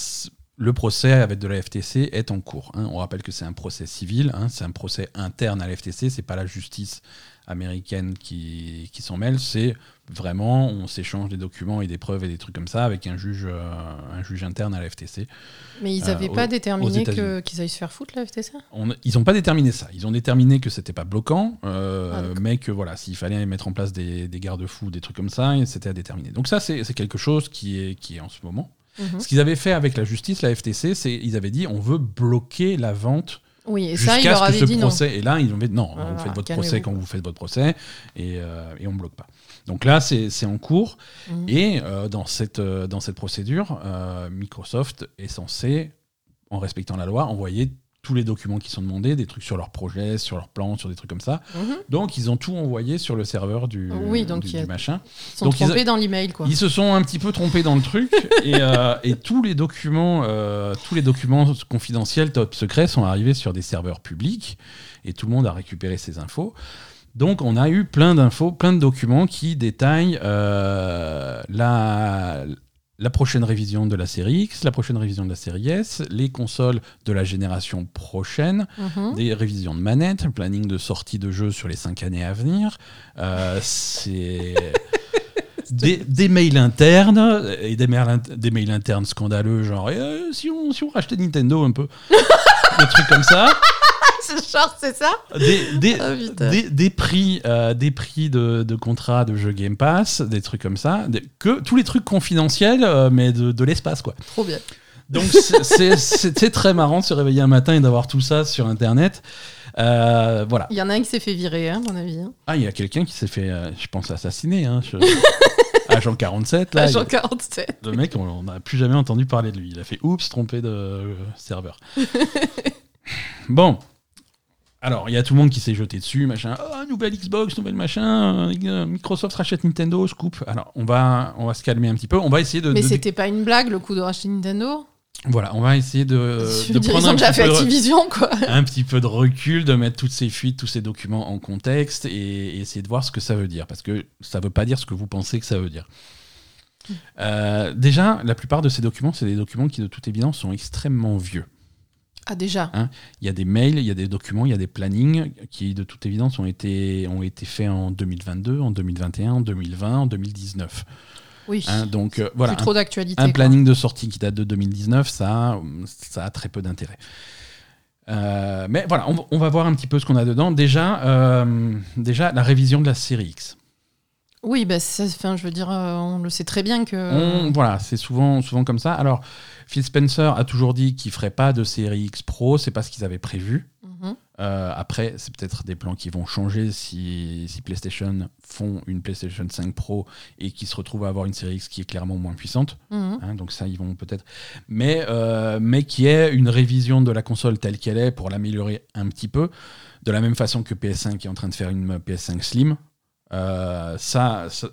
le procès avec de la FTC est en cours. hein. On rappelle que c'est un procès civil, hein, c'est un procès interne à la FTC, c'est pas la justice américaine qui, qui s'en mêle, c'est vraiment on s'échange des documents et des preuves et des trucs comme ça avec un juge, euh, un juge interne à la FTC. Mais ils Euh, n'avaient aux- pas aux déterminé qu'ils aillent se faire foutre, la FTC On- ils n'ont pas déterminé ça. Ils ont déterminé que c'était pas bloquant, euh, Ah, mais que voilà, s'il fallait mettre en place des, des garde-fous, des trucs comme ça, c'était à déterminer. Donc ça, c'est c'est quelque chose qui est, qui est en ce moment. Mhm. Ce qu'ils avaient fait avec la justice, la FTC, c'est ils avaient dit on veut bloquer la vente Oui, et ça, jusqu'à leur ce que avaient ce dit non. procès. Et là, ils ont dit non, Voilà, vous faites votre procès quand vous faites votre procès et, euh, et on bloque pas. Donc là, c'est en cours. Mhm. Et euh, dans, cette, euh, dans cette procédure, Microsoft est censé, en respectant la loi, envoyer tous les documents qui sont demandés, des trucs sur leur projet, sur leur plan, sur des trucs comme ça. Mhm. Donc ils ont tout envoyé sur le serveur du, Oui, donc du- il y a- du machin. Ils sont Donc, ils- trompés dans l'email, quoi. Ils se sont un petit peu trompés dans le truc *laughs* et, euh, et tous les documents, euh, tous les documents confidentiels, top secrets, sont arrivés sur des serveurs publics et tout le monde a récupéré ces infos. Donc on a eu plein d'infos, plein de documents qui détaillent euh, la, la prochaine révision de la série X, la prochaine révision de la série S, les consoles de la génération prochaine, Mhm. des révisions de manettes, le planning de sortie de jeux sur les cinq années à venir. Euh, c'est *laughs* des, des mails internes et des mails, int- des mails internes scandaleux, genre euh, si, on, si on rachetait Nintendo un peu. *laughs* des trucs comme ça. Genre, c'est ça Des, des, Ah, des, des prix, euh, des prix de, de contrats de jeux Game Pass, des trucs comme ça. Des- que, tous les trucs confidentiels, euh, mais de, de l'espace, quoi. Trop bien. Donc c'est- c'était très marrant de se réveiller un matin et d'avoir tout ça sur Internet. Euh, voilà. Il y en a un qui s'est fait virer, hein, à mon avis. Hein. Ah, il y a quelqu'un qui s'est fait, euh, je pense, assassiner. Hein, je- *laughs* Agent 47, là. Agent il- 47. Le mec, on n'a plus jamais entendu parler de lui. Il a fait oups, trompé de euh, serveur. *laughs* bon. Alors, il y a tout le monde qui s'est jeté dessus, machin. Oh, nouvelle Xbox, nouvelle machin. euh, Microsoft rachète Nintendo, scoop. Alors, on va, on va se calmer un petit peu. On va essayer de. Mais de- c'était pas une blague, le coup de racheter Nintendo? Voilà, on va essayer de, *laughs* Je de veux dire, prendre Ils ont un déjà petit, fait peu de, Activision, quoi. *laughs* un petit peu de recul, de mettre toutes ces fuites, tous ces documents en contexte et, et essayer de voir ce que ça veut dire. Parce que ça veut pas dire ce que vous pensez que ça veut dire. Euh, déjà, la plupart de ces documents, c'est des documents qui, de toute évidence, sont extrêmement vieux. Ah, déjà. Il y a des mails, il y a des documents, il y a des plannings qui, de toute évidence, ont été, ont été faits en 2022, en 2021, en 2020, en 2019. Oui. Hein, donc euh, voilà, Plus trop d'actualité. un planning de sortie qui date de 2019, ça, ça a très peu d'intérêt. Euh, mais voilà, on, va- on va voir un petit peu ce qu'on a dedans. Déjà, euh, déjà, la révision de la série X. Oui, bah, ça, enfin, je veux dire, on le sait très bien que. On- voilà, c'est souvent, souvent comme ça. Alors, Phil Spencer a toujours dit qu'il ferait pas de série X Pro, c'est pas ce qu'ils avaient prévu. Mhm. Euh, après, c'est peut-être des plans qui vont changer si, si PlayStation font une PlayStation 5 Pro et qui se retrouvent à avoir une série X qui est clairement moins puissante. Mhm. Hein, donc ça, ils vont peut-être. Mais, euh, mais qui est une révision de la console telle qu'elle est pour l'améliorer un petit peu, de la même façon que PS5 est en train de faire une PS5 Slim. Euh, ça, ça,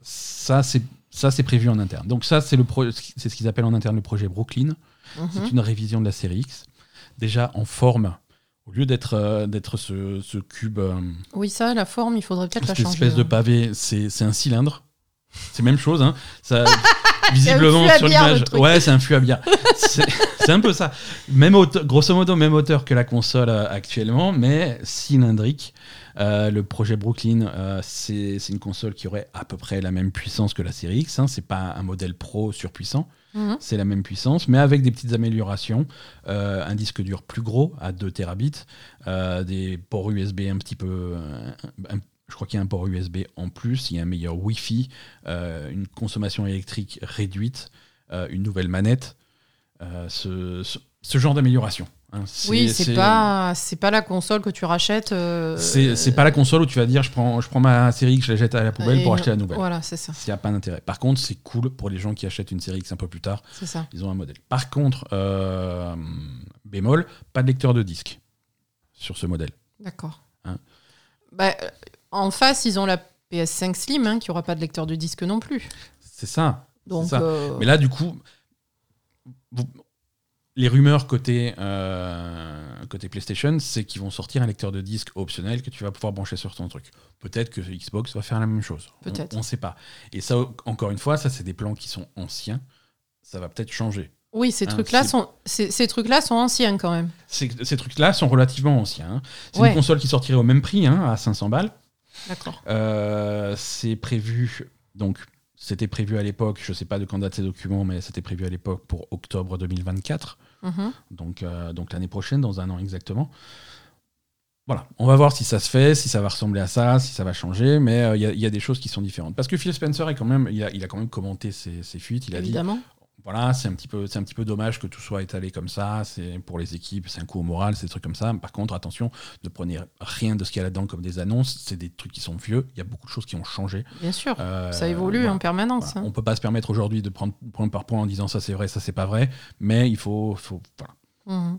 ça, c'est ça, c'est prévu en interne. Donc ça, c'est le pro- c'est ce qu'ils appellent en interne le projet Brooklyn. Mhm. C'est une révision de la série X, déjà en forme. Au lieu d'être euh, d'être ce, ce cube, euh, Oui, ça, la forme, il faudrait peut-être la cette changer. espèce de hein. pavé, c'est un cylindre. C'est même chose. Hein. Ça, *laughs* visiblement sur l'image. Ouais, c'est un fût à bière. *laughs* C'est un peu ça. Même hauteur- grosso modo, même hauteur que la console euh, actuellement, mais cylindrique. Euh, le projet Brooklyn, euh, c'est une console qui aurait à peu près la même puissance que la série X. Hein. C'est pas un modèle pro surpuissant Mhm. c'est la même puissance, mais avec des petites améliorations. Euh, un disque dur plus gros, à 2 terabits, des ports USB un petit peu. un- je crois qu'il y a un port USB en plus, il y a un meilleur Wi-Fi, une consommation électrique réduite, une nouvelle manette, ce, ce- ce genre d'amélioration. Hein. Oui, c'est pas, c'est pas la console que tu rachètes. euh, C'est pas la console où tu vas dire je prends, je prends ma série X, je la jette à la poubelle et- pour acheter la nouvelle. Voilà, c'est ça. S'il n'y a pas d'intérêt. Par contre, c'est cool pour les gens qui achètent une série X un peu plus tard. C'est ça. Ils ont un modèle. Par contre, euh, bémol, pas de lecteur de disque sur ce modèle. D'accord. Hein. Bah, euh, en face, ils ont la PS5 Slim, hein, qui aura pas de lecteur de disque non plus. C'est ça. Donc, ça. euh, Mais là, du coup, vous- les rumeurs côté, euh, côté PlayStation, c'est qu'ils vont sortir un lecteur de disque optionnel que tu vas pouvoir brancher sur ton truc. Peut-être que Xbox va faire la même chose. Peut-être. On ne sait pas. Et ça, encore une fois, ça, c'est des plans qui sont anciens. Ça va peut-être changer. oui, ces hein, trucs-là sont, ces, ces trucs-là sont anciens quand même. Ces, ces trucs-là sont relativement anciens. hein. C'est Ouais. une console qui sortirait au même prix, hein, à 500 balles. D'accord. Euh, c'est prévu, donc c'était prévu à l'époque, je sais pas de quand date ces documents, mais c'était prévu à l'époque pour octobre 2024, Mhm. donc, euh, donc l'année prochaine, dans un an exactement. Voilà, on va voir si ça se fait, si ça va ressembler à ça, si ça va changer, mais euh, il y a- des choses qui sont différentes. Parce que Phil Spencer est quand même, il a, il a quand même commenté ses, fuites, il a Évidemment. Voilà, c'est un petit peu, c'est un petit peu dommage que tout soit étalé comme ça. C'est pour les équipes, c'est un coup au moral, c'est des trucs comme ça. Par contre, attention, ne prenez rien de ce qu'il y a là-dedans comme des annonces. C'est des trucs qui sont vieux. Il y a beaucoup de choses qui ont changé. Bien sûr. Euh, ça évolue voilà. en permanence. Voilà. hein. On peut pas se permettre aujourd'hui de prendre point par point en disant ça c'est vrai, ça c'est pas vrai. Mais il faut, faut voilà. Mhm.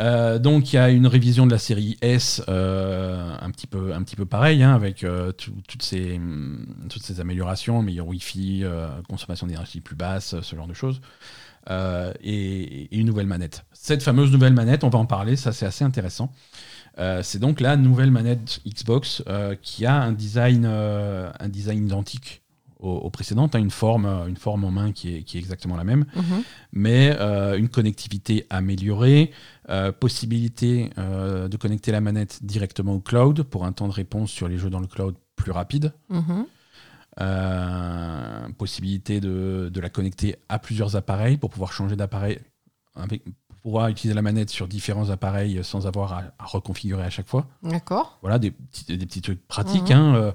Euh, donc il y a une révision de la série S, euh, un petit peu, un petit peu pareil, hein, avec euh, tout- toutes ces, améliorations, meilleur Wi-Fi, consommation d'énergie plus basse, ce genre de choses, et, et une nouvelle manette. Cette fameuse nouvelle manette, on va en parler, ça c'est assez intéressant. C'est donc la nouvelle manette Xbox qui a un design, un design identique aux, aux précédentes, hein, une forme, une forme en main qui est, qui est exactement la même Mhm. mais euh, une connectivité améliorée, euh, possibilité euh, de connecter la manette directement au cloud pour un temps de réponse sur les jeux dans le cloud plus rapide, Mhm. Possibilité de, de la connecter à plusieurs appareils pour pouvoir changer d'appareil, avec- pour pouvoir utiliser la manette sur différents appareils sans avoir à, à reconfigurer à chaque fois. D'accord. Voilà, des petits, des petits trucs pratiques. Mhm. hein, euh,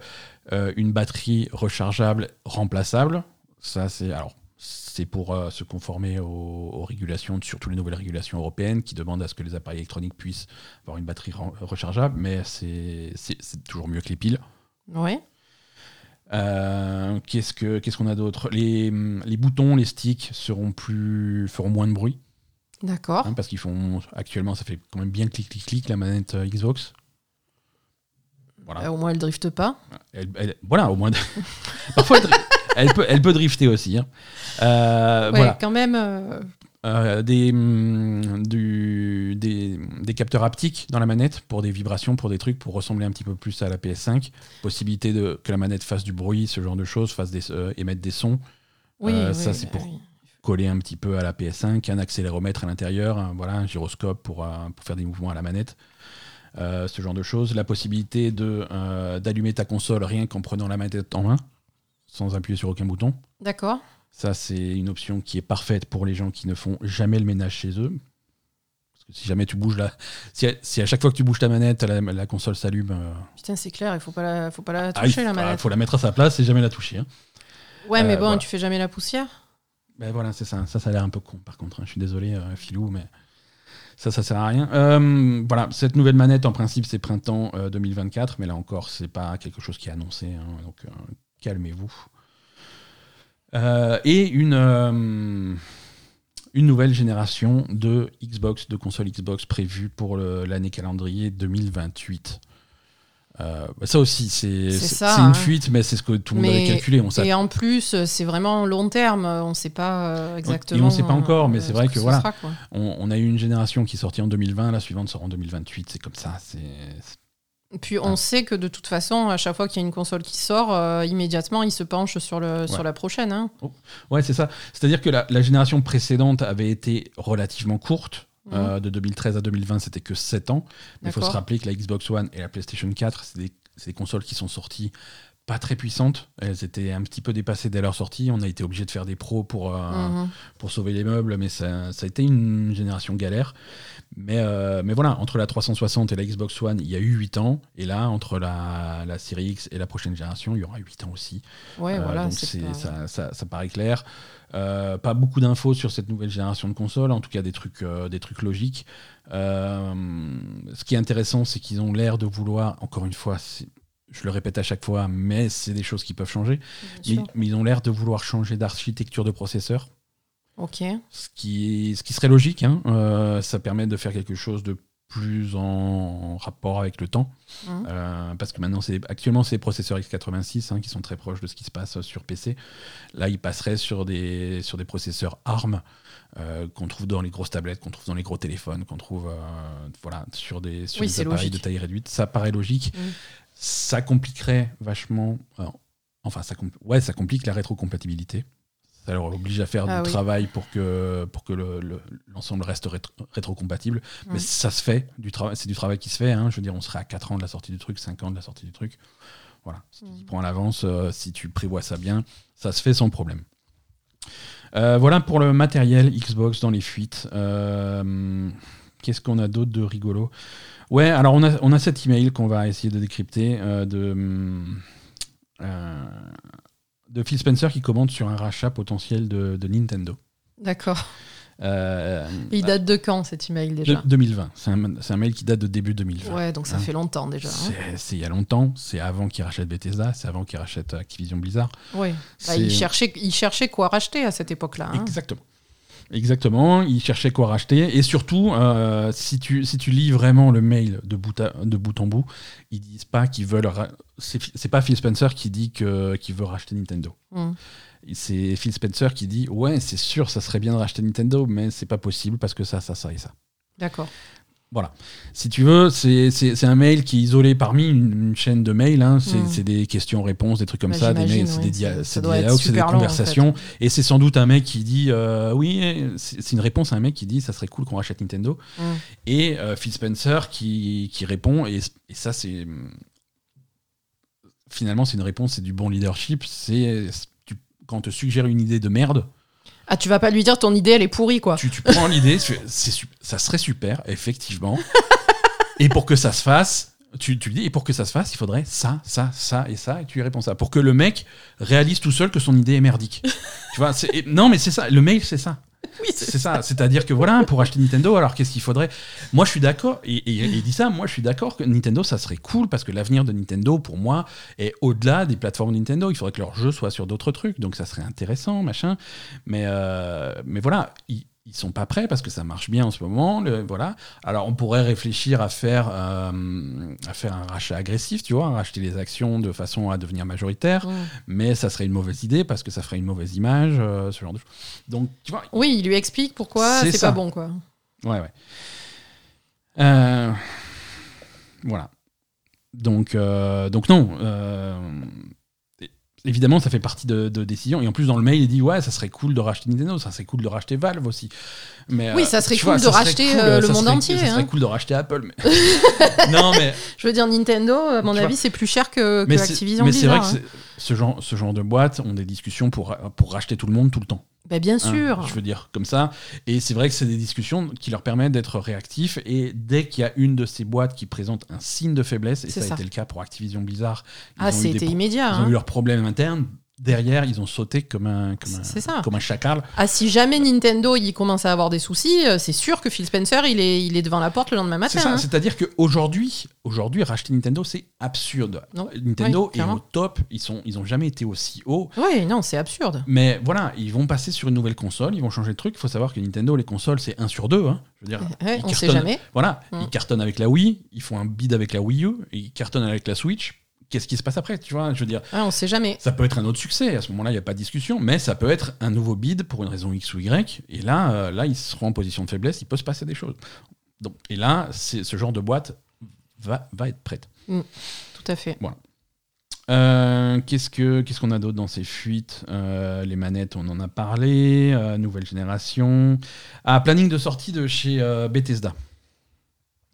euh, une batterie rechargeable, remplaçable. Ça, c'est alors c'est pour euh, se conformer aux, aux régulations, surtout les nouvelles régulations européennes, qui demandent à ce que les appareils électroniques puissent avoir une batterie rechargeable, mais c'est toujours mieux que les piles. Oui. Euh, Qu'est-ce que- qu'est-ce qu'on a d'autre? Les, les boutons, les sticks seront plus, feront moins de bruit, D'accord. hein, parce qu'ils font actuellement, ça fait quand même bien clic clic clic la manette euh, Xbox. Voilà. Euh, au moins, elle drifte pas. Elle- elle- voilà, au moins. *laughs* Parfois, elle, peut, elle peut drifter aussi. hein. Euh, ouais, voilà. quand même. des, hum, du- des, des capteurs haptiques dans la manette pour des vibrations, pour des trucs, pour ressembler un petit peu plus à la PS5. Possibilité de, que la manette fasse du bruit, ce genre de choses, fasse des, émettre des sons, Oui, oui, ça, c'est pour- oui. Coller un petit peu à la PS5, un accéléromètre à l'intérieur, un, voilà, un gyroscope pour, euh, pour faire des mouvements à la manette. Euh, ce genre de choses. La possibilité de, euh, d'allumer ta console rien qu'en prenant la manette en main, sans appuyer sur aucun bouton. D'accord. Ça, c'est une option qui est parfaite pour les gens qui ne font jamais le ménage chez eux. Parce que si jamais tu bouges la. Si à, si à chaque fois que tu bouges ta manette, la, la console s'allume. euh, Putain, c'est clair, il faut pas la, faut pas la ah, il toucher, faut, la manette. faut la mettre à sa place et jamais la toucher. hein. Ouais, mais bon, voilà. tu fais jamais la poussière? Ben voilà, c'est ça. Ça, ça a l'air un peu con, par contre. hein. Je suis désolé, euh, Philou, mais ça, ça sert à rien. Euh, voilà, cette nouvelle manette, en principe, c'est printemps euh, 2024, mais là encore, c'est pas quelque chose qui est annoncé. hein. donc, euh, calmez-vous. Euh, et une, euh, une nouvelle génération de Xbox, de consoles Xbox prévue pour l'année calendrier 2028. Euh, bah, ça aussi, c'est une hein. fuite, mais c'est ce que tout le monde Mais- avait calculé. On Et en plus, c'est vraiment long terme. On ne sait pas euh, exactement. on sait pas encore, mais euh, c'est ce vrai que voilà. sera. On, on a eu une génération qui est sortie en 2020, la suivante sort en 2028, c'est comme ça. C'est Et Puis on Ah. sait que de toute façon, à chaque fois qu'il y a une console qui sort, euh, immédiatement, il se penche sur, le, sur la prochaine. hein. ouais, c'est ça. C'est-à-dire que la, la génération précédente avait été relativement courte. Mhm. Euh, de 2013 à 2020, c'était que 7 ans. Mais il faut se rappeler que la Xbox One et la PlayStation 4, c'est des, c'est des consoles qui sont sorties pas très puissantes. Elles étaient un petit peu dépassées dès leur sortie. On a été obligé de faire des pros pour, euh, Mhm. pour sauver les meubles, mais ça, ça a été une génération galère. Mais, euh, mais voilà, entre la 360 et la Xbox One, il y a eu 8 ans. Et là, entre la, la Series X et la prochaine génération, il y aura 8 ans aussi. Ouais, Euh, voilà. donc pas- ça, ça- ça paraît clair. Pas beaucoup d'infos sur cette nouvelle génération de consoles, en tout cas des trucs, des trucs logiques. Ce qui est intéressant, c'est qu'ils ont l'air de vouloir, encore une fois, c'est- je le répète à chaque fois, mais c'est des choses qui peuvent changer. Mais, ils ont l'air de vouloir changer d'architecture de processeur, Ok. ce qui, ce qui serait logique. hein. Euh, ça permet de faire quelque chose de plus en rapport avec le temps. Mhm. Euh, parce que maintenant, c'est actuellement, c'est les processeurs x86 hein, qui sont très proches de ce qui se passe sur PC. Là, ils passeraient sur des, sur des processeurs ARM euh, qu'on trouve dans les grosses tablettes, qu'on trouve dans les gros téléphones, qu'on trouve euh, voilà, sur des, sur Oui, des appareils logique. de taille réduite. Ça paraît logique. Mhm. Ça compliquerait vachement. alors, enfin, ça, ouais, ça complique la rétrocompatibilité. Ça leur oblige à faire Ah du oui. travail pour que, pour que le- le- l'ensemble reste rétro- rétrocompatible. Mais Mhm. ça se fait, c'est du travail qui se fait. hein. Je veux dire, on serait à 4 ans de la sortie du truc, 5 ans de la sortie du truc. Voilà, si tu t'y prends à l'avance, euh, si tu prévois ça bien, ça se fait sans problème. Euh, voilà pour le matériel Xbox dans les fuites. Euh, Qu'est-ce qu'on a d'autre de rigolo? Ouais, alors on a, on a cet email qu'on va essayer de décrypter euh, de, euh, de Phil Spencer qui commente sur un rachat potentiel de, de Nintendo. D'accord. Euh, il date de quand cet email de- déjà 2020. C'est un, un mail qui date de début 2020. Ouais, donc ça Hein. fait longtemps déjà. hein. C'est il y a longtemps, c'est avant qu'il rachète Bethesda, c'est avant qu'il rachète Activision Blizzard. Ouais. Bah, il, cherchait, il cherchait quoi racheter à cette époque-là. hein. Exactement. Exactement, ils cherchaient quoi racheter. Et surtout, euh, si, tu, si tu lis vraiment le mail de bout, de bout en bout, ils disent pas qu'ils veulent. C'est pas Phil Spencer qui dit qu'il veut racheter Nintendo. Mm. C'est Phil Spencer qui dit Ouais, c'est sûr, ça serait bien de racheter Nintendo, mais c'est pas possible parce que ça, ça, ça et ça. D'accord. Voilà. Si tu veux, c'est un mail qui est isolé parmi une, chaîne de mails. Hein. Hmm. C'est des questions-réponses, des trucs comme bah, ça, des mails, c'est des, dialogues, c'est des conversations. Et c'est sans doute un mec qui dit euh, Oui, c'est une réponse à un mec qui dit Ça serait cool qu'on rachète Nintendo. Hmm. Et euh, Phil Spencer qui, qui répond, et, ça, c'est. Finalement, c'est une réponse, c'est du bon leadership. C'est quand on te suggère une idée de merde ah, tu vas pas lui dire ton idée, elle est pourrie, quoi. Tu, prends l'idée, ça serait super, effectivement. *laughs* et pour que ça se fasse, tu, tu lui dis, et pour que ça se fasse, il faudrait ça, ça, ça et ça, et tu lui réponds ça. Pour que le mec réalise tout seul que son idée est merdique. *laughs* tu vois, non, mais c'est ça, le mail, c'est ça. Oui, c'est ça. C'est-à-dire que voilà, pour acheter Nintendo, alors qu'est-ce qu'il faudrait? Moi, je suis d'accord. Et, il dit ça. Moi, je suis d'accord que Nintendo, ça serait cool parce que l'avenir de Nintendo, pour moi, est au-delà des plateformes Nintendo. Il faudrait que leurs jeux soient sur d'autres trucs. Donc, ça serait intéressant, machin. Mais, euh, mais voilà ils sont pas prêts parce que ça marche bien en ce moment. voilà. Alors on pourrait réfléchir à faire, euh, à faire un rachat agressif, tu vois, racheter les actions de façon à devenir majoritaire, mais ça serait une mauvaise idée parce que ça ferait une mauvaise image, euh, ce genre de choses. Donc, tu vois. Oui, il lui explique pourquoi c'est pas bon, quoi. Ouais, ouais. Euh, voilà. Donc, donc non évidemment, ça fait partie de, de décisions. Et en plus, dans le mail, il dit Ouais, ça serait cool de racheter Nintendo, ça serait cool de racheter Valve aussi. Mais, oui, ça serait cool de racheter le monde entier. Ça serait cool de racheter Apple. Mais... *laughs* non, mais. Je veux dire, Nintendo, à mon avis, c'est plus cher que, que Activision. Mais c'est vrai que hein. Ce, genre, ce genre de boîte ont des discussions pour, pour racheter tout le monde tout le temps. Bah bien hein, sûr. je veux dire, comme ça. Et c'est vrai que c'est des discussions qui leur permettent d'être réactifs. Et dès qu'il y a une de ces boîtes qui présente un signe de faiblesse, et ça, a été le cas pour Activision Blizzard, ah, c'était immédiat. Ils ont eu hein. leurs problèmes internes derrière, ils ont sauté comme un, comme un, comme un chacal. Ah, si jamais Nintendo il commence à avoir des soucis, euh, c'est sûr que Phil Spencer il est, il est devant la porte le lendemain matin. C'est hein. C'est-à-dire qu'aujourd'hui, aujourd'hui, racheter Nintendo, c'est absurde. Nintendo est au top, ils sont, ils ont jamais été aussi haut. Oui, non, c'est absurde. Mais voilà, ils vont passer sur une nouvelle console, ils vont changer de truc. Il faut savoir que Nintendo, les consoles, c'est 1 sur 2. Hein. Je veux dire, *laughs* on sait jamais. Voilà, ils cartonnent avec la Wii, ils font un bid avec la Wii U, ils cartonnent avec la Switch qu'est-ce qui se passe après Tu vois, je veux dire. Ah, on sait jamais. Ça peut être un autre succès. À ce moment-là, il n'y a pas de discussion, mais ça peut être un nouveau bid pour une raison X ou Y. Et là, euh, là, ils seront en position de faiblesse. Il peut se passer des choses. Donc, et là, ce genre de boîte va, va être prête. Mm. tout à fait. Voilà. Euh, qu'est-ce que qu'est-ce qu'on a d'autre dans ces fuites? Euh, Les manettes, on en a parlé. nouvelle génération. Ah, planning de sortie de chez Bethesda.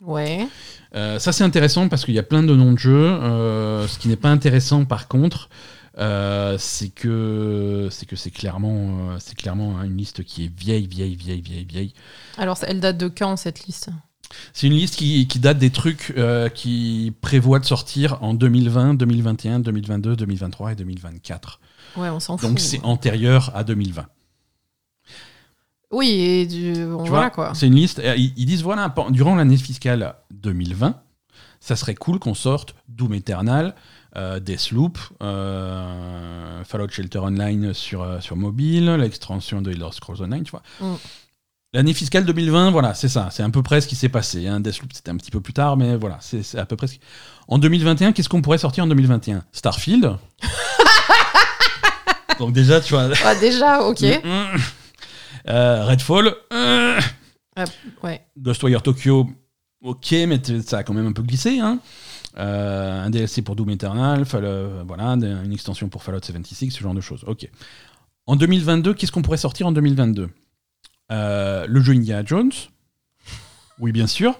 Ouais. Euh, ça, c'est intéressant parce qu'il y a plein de noms de jeux. Euh, ce qui n'est pas intéressant, par contre, euh, c'est que c'est que c'est clairement c'est clairement hein, une liste qui est vieille, vieille, vieille, vieille, vieille. Alors, elle date de quand cette liste? C'est une liste qui, qui, date des trucs qui prévoient de sortir en 2020, 2021, 2022, 2023 et 2024. Ouais, on s'en fout. Donc, c'est antérieur à 2020. Oui, et du... voilà quoi. C'est une liste. Ils, disent voilà, durant l'année fiscale 2020, ça serait cool qu'on sorte Doom Eternal, euh, Deathloop, euh, Fallout Shelter Online sur, euh, sur mobile, l'extension de Elder Scrolls Online, tu vois. Mm. L'année fiscale 2020, voilà, c'est ça, c'est à peu près ce qui s'est passé. Hein. Deathloop, c'était un petit peu plus tard, mais voilà, c'est à peu près ce qui... En 2021, qu'est-ce qu'on pourrait sortir en 2021 Starfield? *laughs* Donc déjà, tu vois... Ah, déjà, ok. Euh, Redfall. Euh, ah, ouais. Tokyo, ok, mais ça a quand même un peu glissé. Hein. Euh, un DLC pour Doom Eternal, voilà, une extension pour Fallout 76, ce genre de choses. Ok. En 2022, qu'est-ce qu'on pourrait sortir en 2022 Le jeu Indiana Jones. Oui, bien sûr.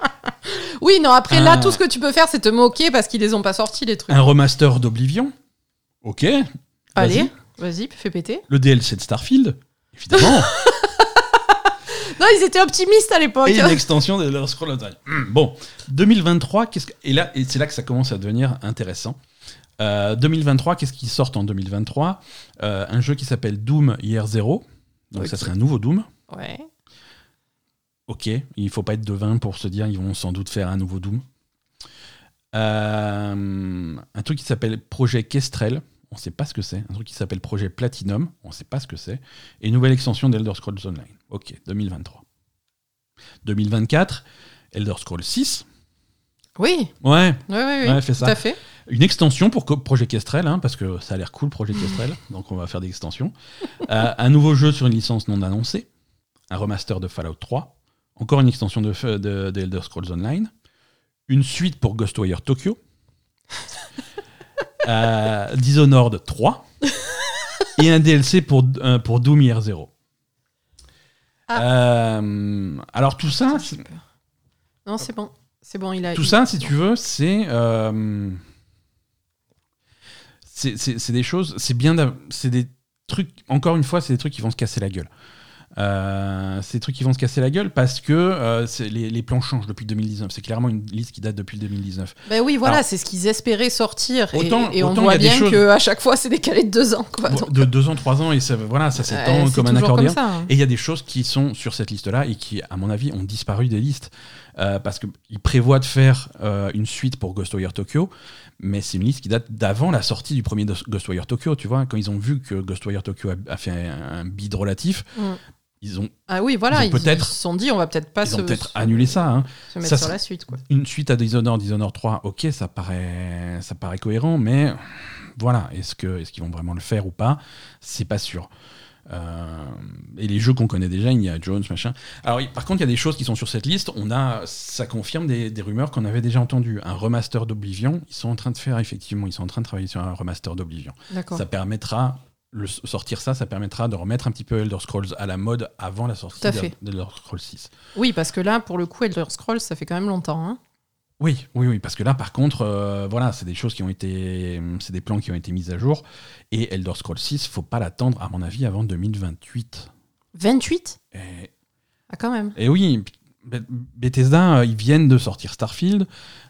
*laughs* oui, non, après là, tout ce que tu peux faire, c'est te moquer parce qu'ils les ont pas sortis, les trucs. Un remaster d'Oblivion. Ok. Allez, vas-y, fais péter. Le DLC de Starfield. Évidemment. *laughs* non, ils étaient optimistes à l'époque. Et une extension de leur scroll hmm, Bon, 2023, qu'est-ce que... et là, et c'est là que ça commence à devenir intéressant. 2023, euh, qu'est-ce qui sort en 2023 euh, Un jeu qui s'appelle Doom Year Zero. Donc ça serait un nouveau Doom. Ouais. Ok, il faut pas être devin pour se dire ils vont sans doute faire un nouveau Doom. Euh, un truc qui s'appelle Projet Kestrel. On ne sait pas ce que c'est. Un truc qui s'appelle Projet Platinum, on ne sait pas ce que c'est. Et une nouvelle extension d'Elder Scrolls Online. Ok, 2023. 2024, Elder Scrolls 6. Oui. Ouais. Oui, oui, oui. Ouais, fait tout ça. à fait. Une extension pour Projet Kestrel, hein, parce que ça a l'air cool, Projet Kestrel, *laughs* donc on va faire des extensions. Euh, un nouveau jeu sur une licence non annoncée, un remaster de Fallout 3, encore une extension de, f- de, de Elder Scrolls Online, une suite pour Ghostwire Tokyo, euh, Dishonored 3, et un DLC pour, euh, pour Doom Year Zero. Euh, alors tout ça, peur. Non, c'est bon. C'est bon, il a. tout il- ça, si tu veux, c'est. euh, c'est- c'est c'est des choses. C'est bien. d'av- C'est des trucs. Encore une fois, c'est des trucs qui vont se casser la gueule. Euh, c'est des trucs qui vont se casser la gueule parce que euh, les, les plans changent depuis 2019. C'est clairement une liste qui date depuis 2019. Ben oui, voilà, c'est ce qu'ils espéraient sortir. Et- Autant- et, on autant voit bien choses- qu'à chaque fois, c'est décalé de deux ans. Quoi, De deux ans, trois ans, et ça, voilà, ça s'étend euh, comme un accordéon. hein. Et il y a des choses qui sont sur cette liste-là et qui, à mon avis, ont disparu des listes. Euh, parce qu'ils prévoient de faire euh, une suite pour Ghostwire Tokyo, mais c'est une liste qui date d'avant la sortie du premier Ghostwire Tokyo. Tu vois, quand ils ont vu que Ghostwire Tokyo a, a fait un, un bid relatif, Mm. Ils ont, Ah oui, voilà, Ils peut-être- ils se sont dit, on va peut-être pas ils se, ont peut-être annulé ça. hein. se mettre Ça, sur c'est- la suite. Quoi. Une suite à Dishonored, Dishonored 3, ok, ça paraît, ça paraît cohérent, mais voilà, est-ce que est-ce qu'ils vont vraiment le faire ou pas? C'est pas sûr. Euh, et les jeux qu'on connaît déjà, il y a Jones, machin. Alors, par contre, il y a des choses qui sont sur cette liste. On a, ça confirme des, des rumeurs qu'on avait déjà entendues. Un remaster d'Oblivion, ils sont en train de faire effectivement, ils sont en train de travailler sur un remaster d'Oblivion. D'accord. Ça permettra le, sortir ça, ça permettra de remettre un petit peu Elder Scrolls à la mode avant la sortie d'Elder Scrolls 6. Oui, parce que là, pour le coup, Elder Scrolls, ça fait quand même longtemps. Hein. Oui, oui, oui, parce que là, par contre, euh, voilà, c'est des choses qui ont été, c'est des plans qui ont été mis à jour. Et Elder Scrolls 6, faut pas l'attendre, à mon avis, avant 2028. 28 Et, Ah, quand même. et oui, Bethesda, euh, ils viennent de sortir Starfield.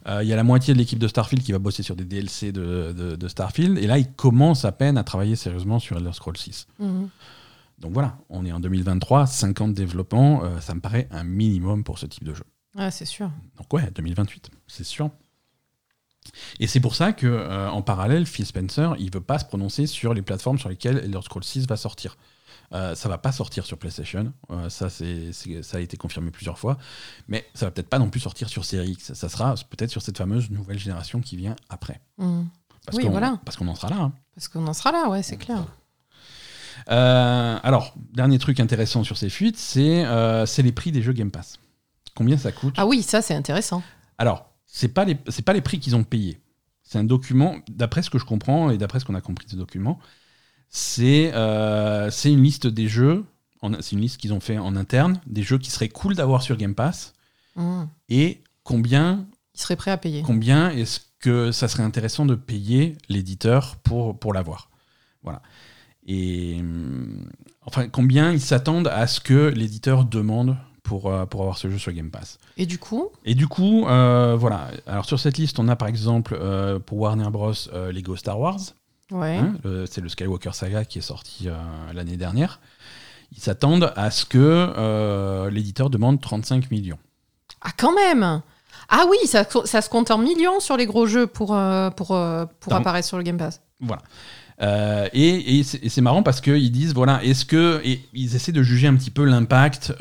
Euh, Il y a la moitié de l'équipe de Starfield qui va bosser sur des DLC de, de- de Starfield. Et là, ils commencent à peine à travailler sérieusement sur Elder Scrolls 6. Mhm. Donc voilà, on est en 2023, 50 développements, euh, ça me paraît un minimum pour ce type de jeu. Ah, c'est sûr. Donc ouais, 2028, c'est sûr. Et c'est pour ça que euh, en parallèle, Phil Spencer, il veut pas se prononcer sur les plateformes sur lesquelles Elder Scrolls 6 va sortir. Euh, ça va pas sortir sur PlayStation, euh, ça, c'est, ça a été confirmé plusieurs fois, mais ça va peut-être pas non plus sortir sur Series X. Ça sera peut-être sur cette fameuse nouvelle génération qui vient après. Mhm. Parce Oui, qu'on, voilà. Parce qu'on en sera là. hein. Parce qu'on en sera là, ouais, c'est clair. Euh, alors, dernier truc intéressant sur ces fuites, c'est, euh, c'est les prix des jeux Game Pass. Combien ça coûte? Ah oui, ça, c'est intéressant. Alors, c'est pas les pas les prix qu'ils ont payés. C'est un document, d'après ce que je comprends et d'après ce qu'on a compris de ce document, c'est euh, c'est une liste des jeux. C'est une liste qu'ils ont fait en interne, des jeux qui seraient cool d'avoir sur Game Pass Mhm. et combien Il serait prêt à payer. combien est-ce que ça serait intéressant de payer l'éditeur pour pour l'avoir. Voilà. Et hum, enfin combien ils s'attendent à ce que l'éditeur demande pour euh, pour avoir ce jeu sur Game Pass. Et du coup, Et du coup, euh, voilà. Alors sur cette liste, on a par exemple euh, pour Warner Bros. euh, Lego Star Wars. Ouais. hein, c'est le Skywalker Saga qui est sorti euh, l'année dernière. Ils s'attendent à ce que euh, l'éditeur demande 35 millions. Ah, quand même Ah oui, ça, ça se compte en millions sur les gros jeux pour, euh, pour, euh, pour apparaître sur le Game Pass. Voilà. Euh, et et c'est marrant parce qu'ils disent, voilà, est-ce que. Et ils essaient de juger un petit peu l'impact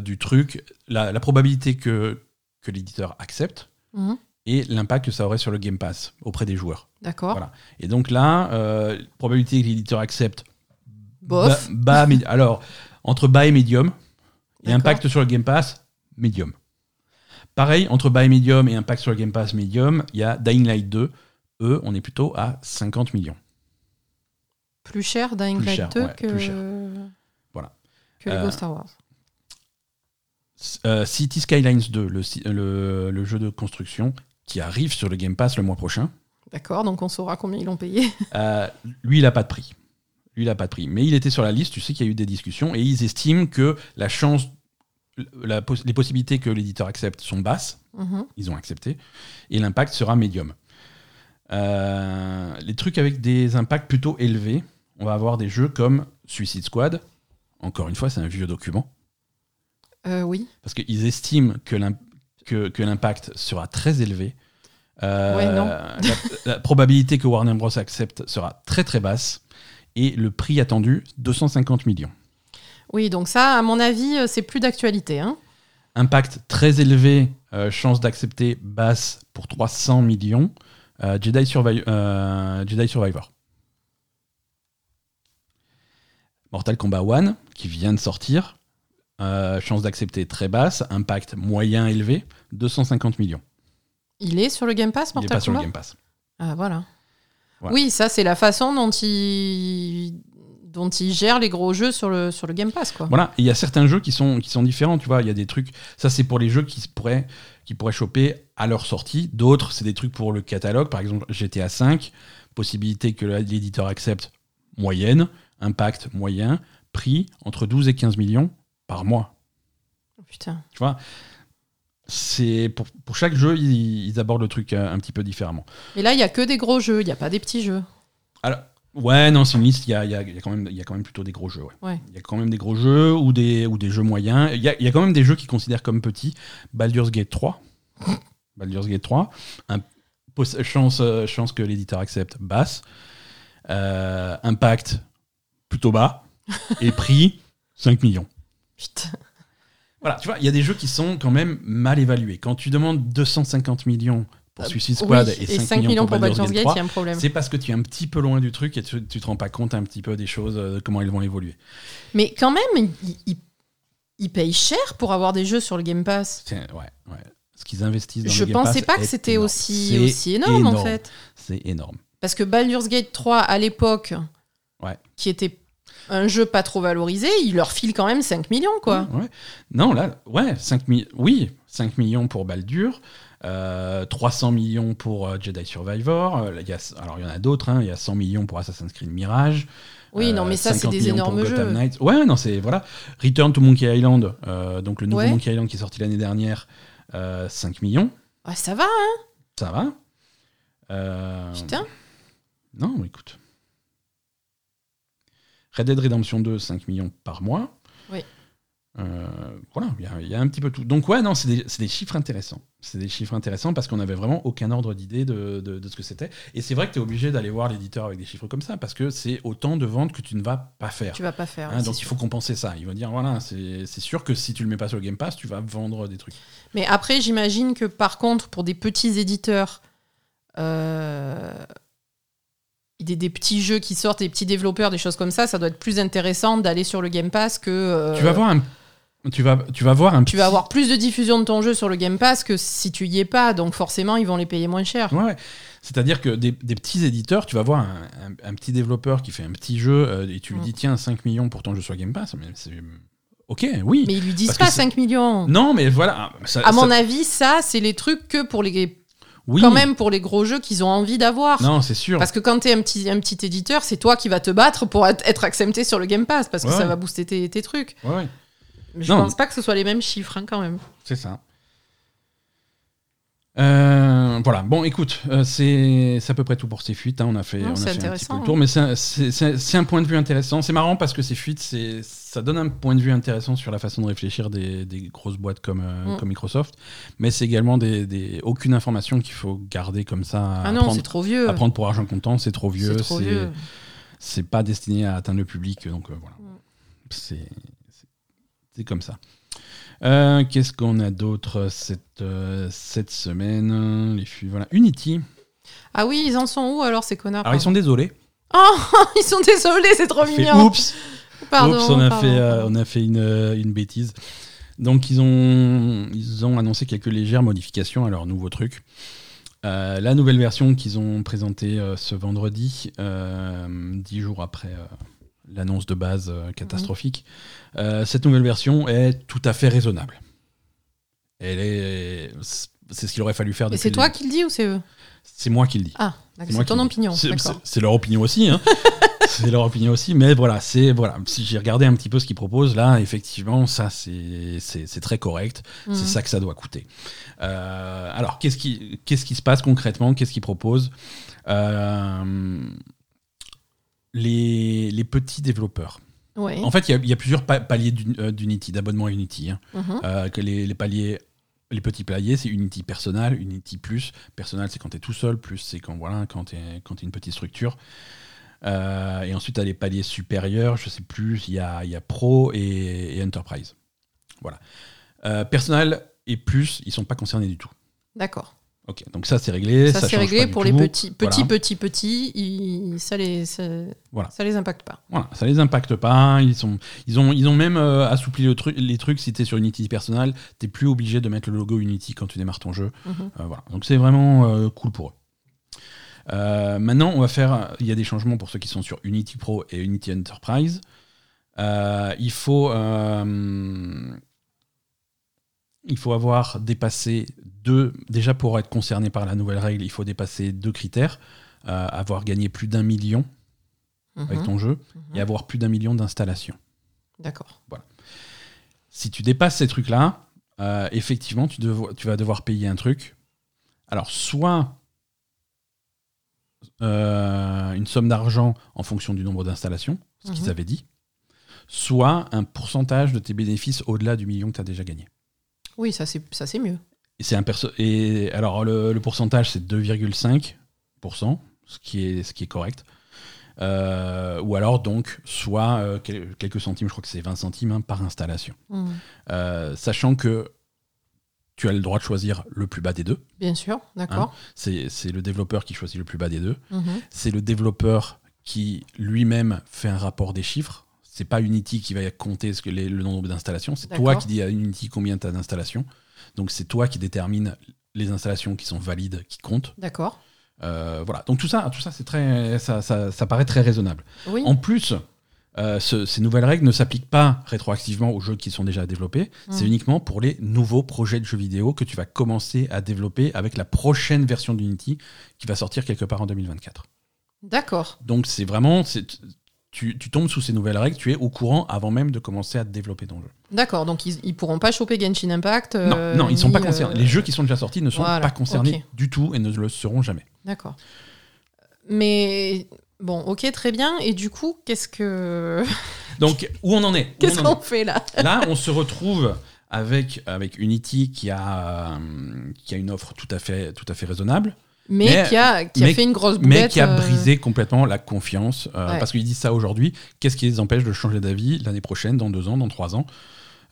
du truc, la, la probabilité que, que l'éditeur accepte Mhm. Et l'impact que ça aurait sur le Game Pass auprès des joueurs. D'accord. Voilà. Et donc là, euh, probabilité que l'éditeur accepte. Bof. Bas, alors, entre bas et médium. Et impact sur le Game Pass, médium. Pareil, entre bas et médium et impact sur le Game Pass, médium, il y a Dying Light 2. Eux, on est plutôt à 50 millions. Plus cher Dying Plus Light cher, 2 ouais, que, cher. Voilà. que Lego Euh, Star Wars. Euh, City Skylines 2, le, si- le- le jeu de construction qui arrive sur le Game Pass le mois prochain, D'accord, donc on saura combien ils l'ont payé. Euh, lui, il n'a pas de prix. Lui, il n'a pas de prix. Mais il était sur la liste, tu sais qu'il y a eu des discussions, et ils estiment que la chance, la les possibilités que l'éditeur accepte sont basses, Mhm. ils ont accepté, et l'impact sera médium. Euh, les trucs avec des impacts plutôt élevés, on va avoir des jeux comme Suicide Squad, encore une fois, c'est un vieux document, Euh, oui. parce qu'ils estiment que l'im- que- que l'impact sera très élevé. Euh, Ouais, non. *laughs* la, la probabilité que Warner Bros. accepte sera très très basse. Et le prix attendu, 250 millions. Oui, donc ça, à mon avis, euh, c'est plus d'actualité. Hein. Impact très élevé, euh, chance d'accepter basse pour 300 millions. Euh, Jedi, Survi- Jedi Survivor. Mortal Kombat 1, qui vient de sortir. Euh, chance d'accepter très basse. Impact moyen élevé, 250 millions. Il est sur le Game Pass, Il n'est Mortal pas sur le Game Pass. Ah, voilà. Voilà. Oui, ça, c'est la façon dont il... dont il gère les gros jeux sur le, sur le Game Pass. Quoi. Voilà, il y a certains jeux qui sont, qui sont différents, tu vois, il y a des trucs, ça c'est pour les jeux qui pourraient, qui pourraient choper à leur sortie, d'autres c'est des trucs pour le catalogue, par exemple GTA V, possibilité que l'éditeur accepte moyenne, impact moyen, prix entre 12 et 15 millions par mois, Oh, putain. tu vois. C'est pour, pour chaque jeu, ils, ils abordent le truc euh, un petit peu différemment. Et là, il y a que des gros jeux, il n'y a pas des petits jeux. Alors, ouais, non, c'est une liste, il y a, il y a- il y a quand même- il y a quand même plutôt des gros jeux, ouais. Ouais. Il y a quand même des gros jeux ou des, ou des jeux moyens. Il y, a, il y a quand même des jeux qui considèrent comme petits. Baldur's Gate 3. *laughs* Baldur's Gate 3. Un, poss- chance, euh, chance que l'éditeur accepte, basse. Euh, impact, plutôt bas. *laughs* Et prix, 5 millions. Putain. Voilà, tu vois, il y a des jeux qui sont quand même mal évalués. Quand tu demandes 250 millions pour Suicide Squad Oui, et 5, millions, pour Baldur's Gate 3, il y a un problème. c'est parce que tu es un petit peu loin du truc et tu, tu te rends pas compte un petit peu des choses, euh, comment elles vont évoluer. Mais quand même, ils il, il payent cher pour avoir des jeux sur le Game Pass. Ouais, ouais. Ce qu'ils investissent dans Je le Game pensais Pass pas que c'était aussi, aussi énorme, en fait. C'est énorme. Parce que Baldur's Gate 3, à l'époque, Ouais. qui était un jeu pas trop valorisé, il leur file quand même 5 millions, quoi. Ouais. Non, là, ouais, 5 mi- oui, 5 millions pour Baldur, euh, 300 millions pour euh, Jedi Survivor. euh, il y a, alors, il y en a d'autres. hein, Il y a 100 millions pour Assassin's Creed Mirage. Oui, euh, non, mais ça, c'est 50 des énormes jeux. Knights. Ouais, non, c'est. Voilà. Return to Monkey Island, euh, donc le nouveau Ouais. Monkey Island qui est sorti l'année dernière, euh, 5 millions. Ouais, ça va, hein Ça va. Euh, Putain. Non, écoute. Red Dead Redemption 2, 5 millions par mois. Oui. Euh, voilà, il y a- il y, a un petit peu tout. Donc, ouais, non, c'est des, des chiffres intéressants. C'est des chiffres intéressants parce qu'on n'avait vraiment aucun ordre d'idée de, de- de ce que c'était. Et c'est vrai que tu es obligé d'aller voir l'éditeur avec des chiffres comme ça parce que c'est autant de ventes que tu ne vas pas faire. Tu vas pas faire. Hein, donc, sûr. il faut compenser ça. Il va dire, voilà, c'est c'est sûr que si tu le mets pas sur le Game Pass, tu vas vendre des trucs. Mais après, j'imagine que par contre, pour des petits éditeurs, euh, des, des petits jeux qui sortent, des petits développeurs, des choses comme ça, ça doit être plus intéressant d'aller sur le Game Pass que. euh, Tu vas voir un. Tu vas, tu vas voir un tu vas avoir plus de diffusion de ton jeu sur le Game Pass que si tu y es pas, donc forcément ils vont les payer moins cher. Ouais. C'est-à-dire que des, des petits éditeurs, tu vas voir un, un- un petit développeur qui fait un petit jeu euh, et tu lui Mm. dis tiens 5 millions pour ton jeu sur Game Pass, mais c'est ok, oui. Mais ils lui disent Parce pas c'est- 5 millions. Non, mais voilà. ça- À mon avis, ça, c'est les trucs que pour les. Oui. Quand même pour les gros jeux qu'ils ont envie d'avoir. Non, c'est sûr. Parce que quand tu es un petit, un petit éditeur, c'est toi qui vas te battre pour être, être accepté sur le Game Pass, parce que Ouais, ça ouais. va booster tes, tes trucs. Ouais, ouais, Mais je Non. pense pas que ce soit les mêmes chiffres hein, quand même. c'est ça. Euh, voilà. Bon, écoute, euh, c'est à peu près tout pour ces fuites. hein. On a fait, Non, on a c'est fait un petit intéressant, peu le tour, mais c'est un- point de vue intéressant. C'est marrant parce que ces fuites, ça donne un point de vue intéressant sur la façon de réfléchir des, des grosses boîtes comme, euh, Mm. comme Microsoft, mais c'est également des, des- aucune information qu'il faut garder comme ça. Ah non, prendre, c'est trop vieux. à prendre pour argent comptant, c'est trop vieux. C'est trop c'est- vieux. c'est pas destiné à atteindre le public, donc voilà. Mm. C'est comme ça. Euh, Qu'est-ce qu'on a d'autre cette, euh, cette semaine? Les fu- voilà. Unity. Ah oui, ils en sont où alors ces connards? Alors ils sont désolés. Oh, *laughs* ils sont désolés, c'est trop mignon. oups, Pardon, oups, on a pardon, fait, euh, pardon. on a fait une, euh, une bêtise. Donc ils ont, ils ont annoncé quelques légères modifications à leur nouveau truc. Euh, la nouvelle version qu'ils ont présentée euh, ce vendredi, euh, dix jours après euh, l'annonce de base euh, catastrophique, euh, cette nouvelle version est tout à fait raisonnable. Elle est, c'est ce qu'il aurait fallu faire. Et c'est toi qui le dis ou c'est eux? C'est moi qui le dis. Ah, C'est ton opinion. C'est- leur opinion aussi. Hein. *laughs* c'est leur opinion aussi. Mais voilà, c'est voilà. Si j'ai regardé un petit peu ce qu'ils proposent là, effectivement, ça c'est très correct. Mhm. C'est ça que ça doit coûter. Euh, alors, qu'est-ce qui qu'est-ce qui se passe concrètement? Qu'est-ce qu'ils proposent? Euh, les, les petits développeurs. Ouais. En fait, il y a- il y, a plusieurs pa- paliers euh, d'Unity, d'abonnement à Unity. hein. Mhm. Euh, que les, les paliers les petits paliers, c'est Unity Personal, Unity Plus. Personal, c'est quand tu es tout seul, plus c'est quand, voilà, quand tu es, quand une petite structure. Euh, et ensuite, tu as les paliers supérieurs, je sais plus, il y a, y a Pro et, et Enterprise. Voilà. Euh, Personal et Plus, ils sont pas concernés du tout. D'accord. Ok, donc ça c'est réglé. Ça, Ça, c'est réglé pour les tout. petits, petits, Voilà. petits, petits. ils- ça les, ça, Voilà. ça les impacte pas. Voilà, ça les impacte pas. Ils, sont, ils, ont, ils ont même euh, assoupli le truc, les trucs. Si tu es sur Unity Personal, tu plus obligé de mettre le logo Unity quand tu démarres ton jeu. Mhm. Euh, voilà. Donc c'est vraiment euh, cool pour eux. Maintenant, on va faire. Il y a des changements pour ceux qui sont sur Unity Pro et Unity Enterprise. Il faut. Il faut avoir dépassé deux. Déjà, pour être concerné par la nouvelle règle, il faut dépasser deux critères. Euh, avoir gagné plus d'un million avec Mhm. ton jeu Mhm. et avoir plus d'un million d'installations. D'accord. Si tu dépasses ces trucs-là, euh, effectivement, tu, devo- tu vas devoir payer un truc. Alors, soit euh, une somme d'argent en fonction du nombre d'installations, ce qu'ils Mhm. avaient dit, soit un pourcentage de tes bénéfices au-delà du million que tu as déjà gagné. Oui, ça c'est, mieux. Et, c'est un perso- et alors, le, le pourcentage, c'est 2,5%, ce qui est, ce qui est correct. Euh, ou alors, donc, soit euh, quel- quelques centimes, je crois que c'est 20 centimes hein, par installation. Mhm. Euh, sachant que tu as le droit de choisir le plus bas des deux. Bien sûr, d'accord. C'est c'est le développeur qui choisit le plus bas des deux. Mhm. C'est le développeur qui lui-même fait un rapport des chiffres. C'est pas Unity qui va compter ce que les- le nombre d'installations. C'est toi qui dis à Unity combien tu as d'installations. Donc c'est toi qui détermine les installations qui sont valides, qui comptent. D'accord. Euh, voilà. Donc tout ça, tout ça, c'est très, ça, ça- ça paraît très raisonnable. Oui. En plus, euh, ce- ces nouvelles règles ne s'appliquent pas rétroactivement aux jeux qui sont déjà développés. C'est Mm. uniquement pour les nouveaux projets de jeux vidéo que tu vas commencer à développer avec la prochaine version d'Unity qui va sortir quelque part en 2024. D'accord. Donc c'est vraiment, c'est- tu, tu tombes sous ces nouvelles règles, tu es au courant avant même de commencer à développer ton jeu. D'accord. Donc ils, ils pourront pas choper Genshin Impact. euh, non, non, ils sont ni, pas concernés. euh, Les jeux qui sont déjà sortis ne sont voilà, pas concernés du tout et ne le seront jamais. D'accord. Mais bon, ok, très bien. Et du coup, qu'est-ce que *laughs* Donc où on en est? Qu'est-ce qu'on fait là? *laughs* Là, on se retrouve avec, avec Unity qui a, euh, qui a une offre tout à fait, tout à fait raisonnable, Mais, Mais- qui a qui a mais- fait une grosse mais boulette. qui a euh, brisé complètement la confiance. euh, Ouais. Parce qu'ils disent ça aujourd'hui. Qu'est-ce qui les empêche de changer d'avis l'année prochaine, dans deux ans, dans trois ans?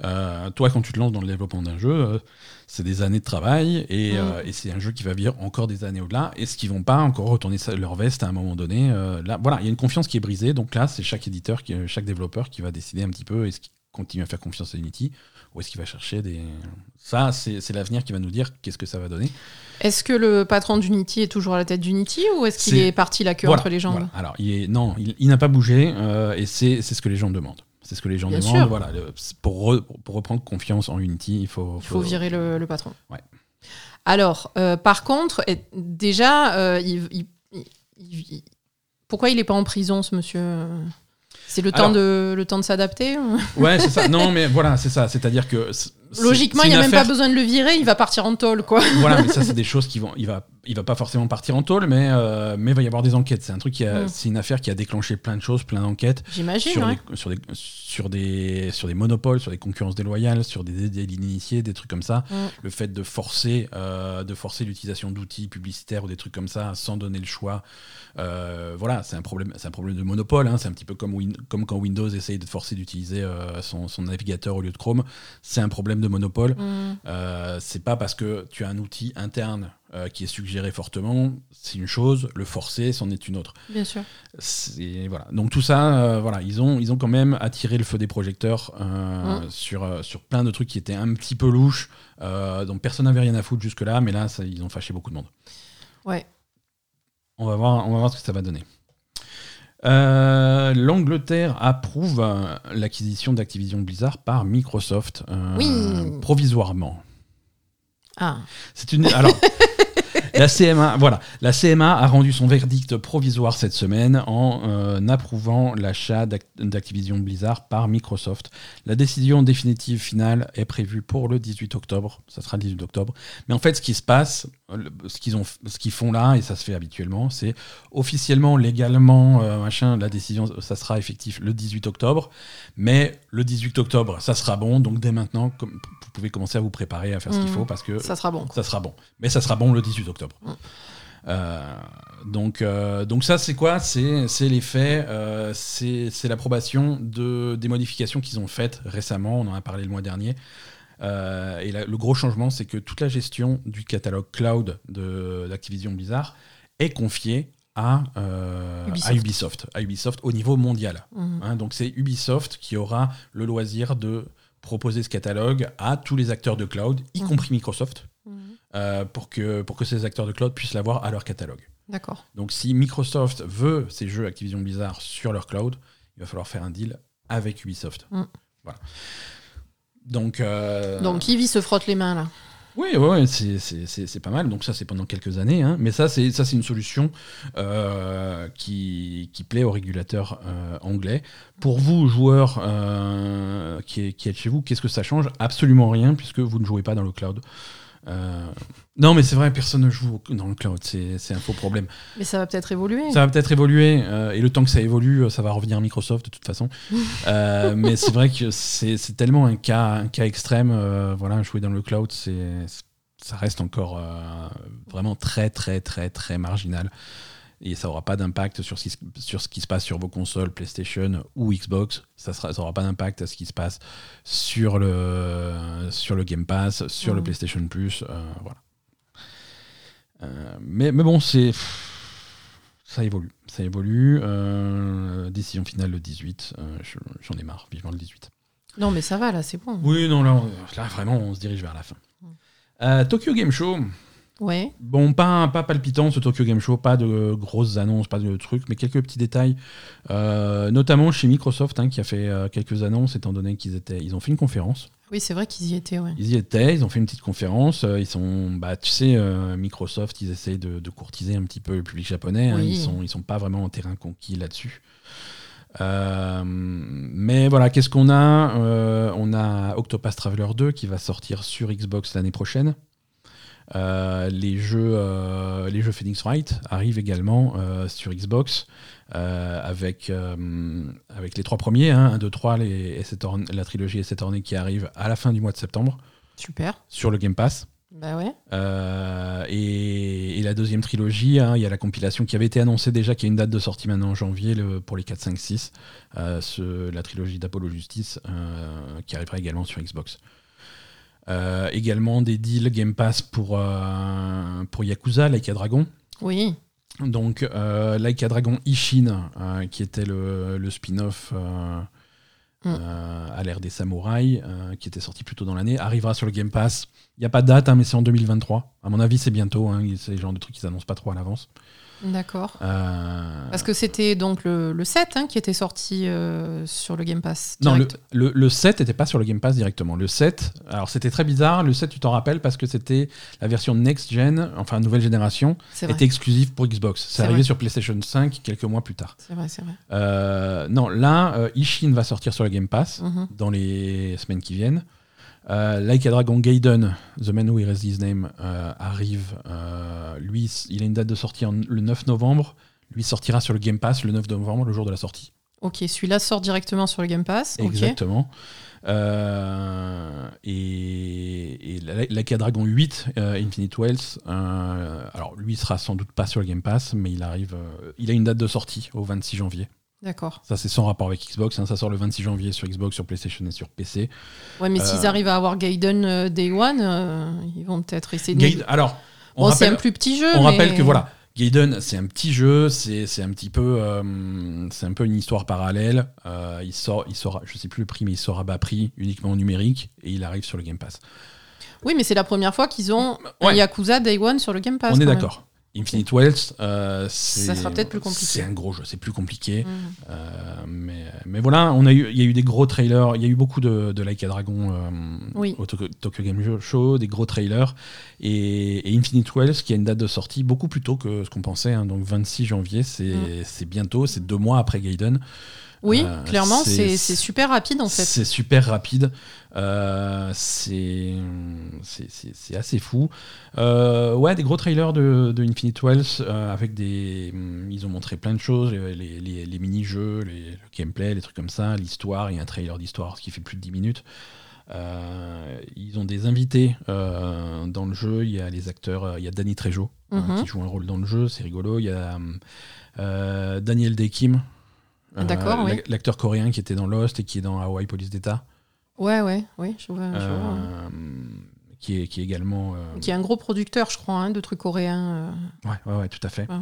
Euh, Toi, quand tu te lances dans le développement d'un jeu, c'est des années de travail et, Mm. et c'est un jeu qui va vivre encore des années au-delà. Est-ce qu'ils vont pas encore retourner leur veste à un moment donné Là, voilà, il y a une confiance qui est brisée. Donc là, c'est chaque éditeur, qui, chaque développeur qui va décider un petit peu est-ce qu'il continue à faire confiance à Unity? Ou est-ce qu'il va chercher des. Ça, c'est l'avenir qui va nous dire qu'est-ce que ça va donner. Est-ce que le patron d'Unity est toujours à la tête d'Unity ou est-ce qu'il est parti la queue Voilà, entre les jambes voilà. Alors, il est, non, il, il n'a pas bougé euh, et c'est ce que les gens demandent. C'est ce que les gens Bien demandent. sûr. Voilà, le- pour, re- pour reprendre confiance en Unity, il faut. Il faut virer le, le patron. Ouais. Alors, euh, par contre, déjà, euh, il- il- pourquoi il n'est pas en prison, ce monsieur? C'est le, temps Alors- de- le temps de s'adapter Ouais, c'est ça. Non, mais voilà, c'est ça. C'est-à-dire que. Logiquement, il n'y a même pas besoin de le virer, il va partir en tôle, quoi. voilà, mais ça, *laughs* c'est des choses qui vont. Il va, il va pas forcément partir en tôle, mais euh, mais il va y avoir des enquêtes. C'est un truc qui a, Mm. c'est une affaire qui a déclenché plein de choses, plein d'enquêtes J'imagine, sur, ouais. des, sur des sur des sur des monopoles, sur des concurrences déloyales, sur des délits initiés, des trucs comme ça. Mm. Le fait de forcer euh, de forcer l'utilisation d'outils publicitaires ou des trucs comme ça sans donner le choix. euh, voilà, c'est un problème. C'est un problème de monopole. hein. C'est un petit peu comme Win- comme quand Windows essaye de forcer d'utiliser son, son navigateur au lieu de Chrome. C'est un problème de monopole. Mm. Euh, c'est pas parce que tu as un outil interne euh, qui est suggéré fortement, c'est une chose, le forcer, c'en est une autre. Bien sûr. C'est- Voilà. Donc tout ça, euh, voilà, ils ont, ils ont quand même attiré le feu des projecteurs euh, Mm. sur, sur plein de trucs qui étaient un petit peu louches, dont personne n'avait rien à foutre jusque-là, mais là, ça, ils ont fâché beaucoup de monde. Ouais. On va voir, on va voir ce que ça va donner. Euh, L'Angleterre approuve euh, l'acquisition d'Activision Blizzard par Microsoft euh, Oui. provisoirement. Ah, C'est une. Alors, *laughs* la CMA, voilà, la CMA a rendu son verdict provisoire cette semaine en euh, approuvant l'achat d'Ac- d'Activision Blizzard par Microsoft. La décision définitive finale est prévue pour le 18 octobre. Ça sera le 18 octobre. Mais en fait, ce qui se passe, ce qu'ils ont, ce qu'ils font là, et ça se fait habituellement, c'est officiellement, légalement, euh, machin, la décision, ça sera effectif le 18 octobre, mais le 18 octobre, ça sera bon, donc dès maintenant, comme, vous pouvez commencer à vous préparer à faire ce qu'il Mhm. faut parce que Ça sera bon. ça sera bon. Mais ça sera bon le 18 octobre. Mm. Euh, donc, euh, donc ça, c'est quoi? C'est faits, euh, c'est c'est l'approbation de, des modifications qu'ils ont faites récemment, on en a parlé le mois dernier. Euh, et la- le gros changement, c'est que toute la gestion du catalogue cloud d'Activision Blizzard est confiée à, euh, Ubisoft. à Ubisoft, à Ubisoft au niveau mondial. Mhm. Hein, donc c'est Ubisoft qui aura le loisir de proposer ce catalogue à tous les acteurs de cloud, y Mhm. compris Microsoft, Mhm. euh, pour, que, pour que ces acteurs de cloud puissent l'avoir à leur catalogue. D'accord. Donc si Microsoft veut ces jeux Activision Blizzard sur leur cloud, il va falloir faire un deal avec Ubisoft. Voilà. Donc, euh, Donc, Ivy se frotte les mains là. oui, ouais, ouais, c'est- c'est c'est- c'est pas mal. Donc ça, c'est pendant quelques années. hein. Mais ça, c'est ça, c'est une solution euh, qui, qui plaît aux régulateurs euh, anglais. Pour vous, joueurs euh, qui, qui êtes chez vous, qu'est-ce que ça change? Absolument rien, puisque vous ne jouez pas dans le cloud. Euh, non, mais c'est vrai, personne ne joue dans le cloud. C'est un faux problème. Mais ça va peut-être évoluer. Ça va peut-être évoluer, euh, et le temps que ça évolue, ça va revenir à Microsoft de toute façon. *laughs* Euh, mais c'est vrai que c'est tellement un cas, un cas extrême. euh, voilà, jouer dans le cloud, c'est ça reste encore euh, vraiment très, très, très, très marginal. Et ça n'aura pas d'impact sur, ce qui se- sur ce qui se passe sur vos consoles PlayStation ou Xbox. Ça n'aura pas d'impact à ce qui se passe sur le, sur le Game Pass, sur le. PlayStation Plus. euh, voilà. Euh, mais, mais bon, c'est. Ça évolue. Ça évolue. Euh, décision finale le 18. Euh, je- J'en ai marre, vivement le 18. Non, mais ça va là, c'est bon. Oui, non, là, on- là, vraiment, on se dirige vers la fin. Tokyo Game Show. Ouais. Bon, pas, pas palpitant ce Tokyo Game Show, pas de grosses annonces, pas de trucs, mais quelques petits détails, Euh, notamment chez Microsoft hein, qui a fait euh, quelques annonces étant donné qu'ils étaient, ils ont fait une conférence. Oui, c'est vrai qu'ils y étaient, ouais. Ils y étaient, ils ont fait une petite conférence. euh, Ils sont, bah, tu sais, euh, Microsoft, ils essayent de, de courtiser un petit peu le public japonais. hein, ils sont, ils sont pas vraiment en terrain conquis là-dessus. Euh, mais voilà, qu'est-ce qu'on a? Euh, On a Octopath Traveler 2 qui va sortir sur Xbox l'année prochaine. Euh, les, jeux, euh, les jeux Phoenix Wright arrivent également euh, sur Xbox euh, avec, euh, avec les trois premiers, hein, 1, 2, 3, les, Ace Attorney- la trilogie Ace Attorney qui arrive à la fin du mois de septembre Super. sur le Game Pass. Bah ouais. Euh, et, et la deuxième trilogie, hein, il y a la compilation qui avait été annoncée déjà, qui a une date de sortie maintenant en janvier le- pour les 4, 5, 6. euh, ce- la trilogie d'Apollo Justice qui arrivera également sur Xbox. Euh, également des deals Game Pass pour, euh, pour Yakuza, Like a Dragon. Oui. Donc, euh, Like a Dragon Ishin, euh, qui était le, le spin-off euh, Mm. à l'ère des samouraïs, qui était sorti plus tôt dans l'année, arrivera sur le Game Pass. Il n'y a pas de date, hein, mais c'est en 2023. À mon avis, c'est bientôt. Hein, c'est le genre de truc qu'ils annoncent pas trop à l'avance. D'accord. Euh, Parce que c'était donc le, le 7 hein, qui était sorti euh, sur le Game Pass. Non, le, le, le 7 n'était pas sur le Game Pass directement. Le 7, alors c'était très bizarre. Le 7, tu t'en rappelles, parce que c'était la version next-gen, enfin nouvelle génération, était exclusive pour Xbox. C'est arrivé vrai. sur PlayStation 5 quelques mois plus tard. C'est vrai, c'est vrai. Euh, non, là, Ishin va sortir sur le Game Pass Mhm. dans les semaines qui viennent. Euh, like a Dragon Gaiden, The Man Who Erased His Name, euh, arrive. Euh, lui, il a une date de sortie en- le 9 novembre. Lui sortira sur le Game Pass le 9 novembre, le jour de la sortie. Ok, celui-là sort directement sur le Game Pass. Exactement. Et et Like a Dragon 8, euh, Infinite Wells, alors lui sera sans doute pas sur le Game Pass, mais il arrive. il a une date de sortie au 26 janvier. D'accord. Ça, c'est sans rapport avec Xbox. hein. Ça sort le 26 janvier sur Xbox, sur PlayStation et sur PC. Ouais, mais s'ils Euh, arrivent à avoir Gaiden euh, Day One, euh, ils vont peut-être essayer de. Gaiden- alors, on, Bon, c'est un plus petit jeu. on mais- rappelle que voilà, Gaiden, c'est un petit jeu, c'est un petit peu, c'est un peu une histoire parallèle. Il sort, il sort, je sais plus le prix, mais il sort à bas prix, uniquement en numérique, et il arrive sur le Game Pass. Oui, mais c'est la première fois qu'ils ont un Ouais. Yakuza Day One sur le Game Pass. on est d'accord. Infinite Wells, euh, c'est- un gros jeu, c'est plus compliqué. Mhm. Euh, mais, mais voilà, on a eu, il y a eu des gros trailers, il y a eu beaucoup de, de Like a Dragon euh, Oui. au Tokyo, Tokyo Game Show, des gros trailers. Et, et Infinite Wells, qui a une date de sortie beaucoup plus tôt que ce qu'on pensait, hein, donc 26 janvier, c'est Mm. c'est bientôt, c'est deux mois après Gaiden. Oui, Euh, clairement, c'est- super rapide en fait. C'est super rapide. Euh, c'est assez fou. Euh, ouais, des gros trailers de, de Infinite Wells avec des. hum, Ils ont montré plein de choses, les, les- les mini-jeux, le gameplay, les trucs comme ça, l'histoire. Il y a un trailer d'histoire qui fait plus de 10 minutes. Ils ont des invités dans le jeu. Il y a les acteurs, il y a Danny Trejo euh, Mhm. qui joue un rôle dans le jeu, c'est rigolo. Il y a Daniel Day Kim, euh, D'accord, oui. l'ac- l'acteur coréen qui était dans Lost et qui est dans Hawaii Police d'État. Ouais, ouais, oui, je vois. je vois. Euh, qui, est, qui est également. euh, Qui est un gros producteur, je crois, hein, de trucs coréens. euh. Ouais, ouais, ouais, tout à fait. Ouais.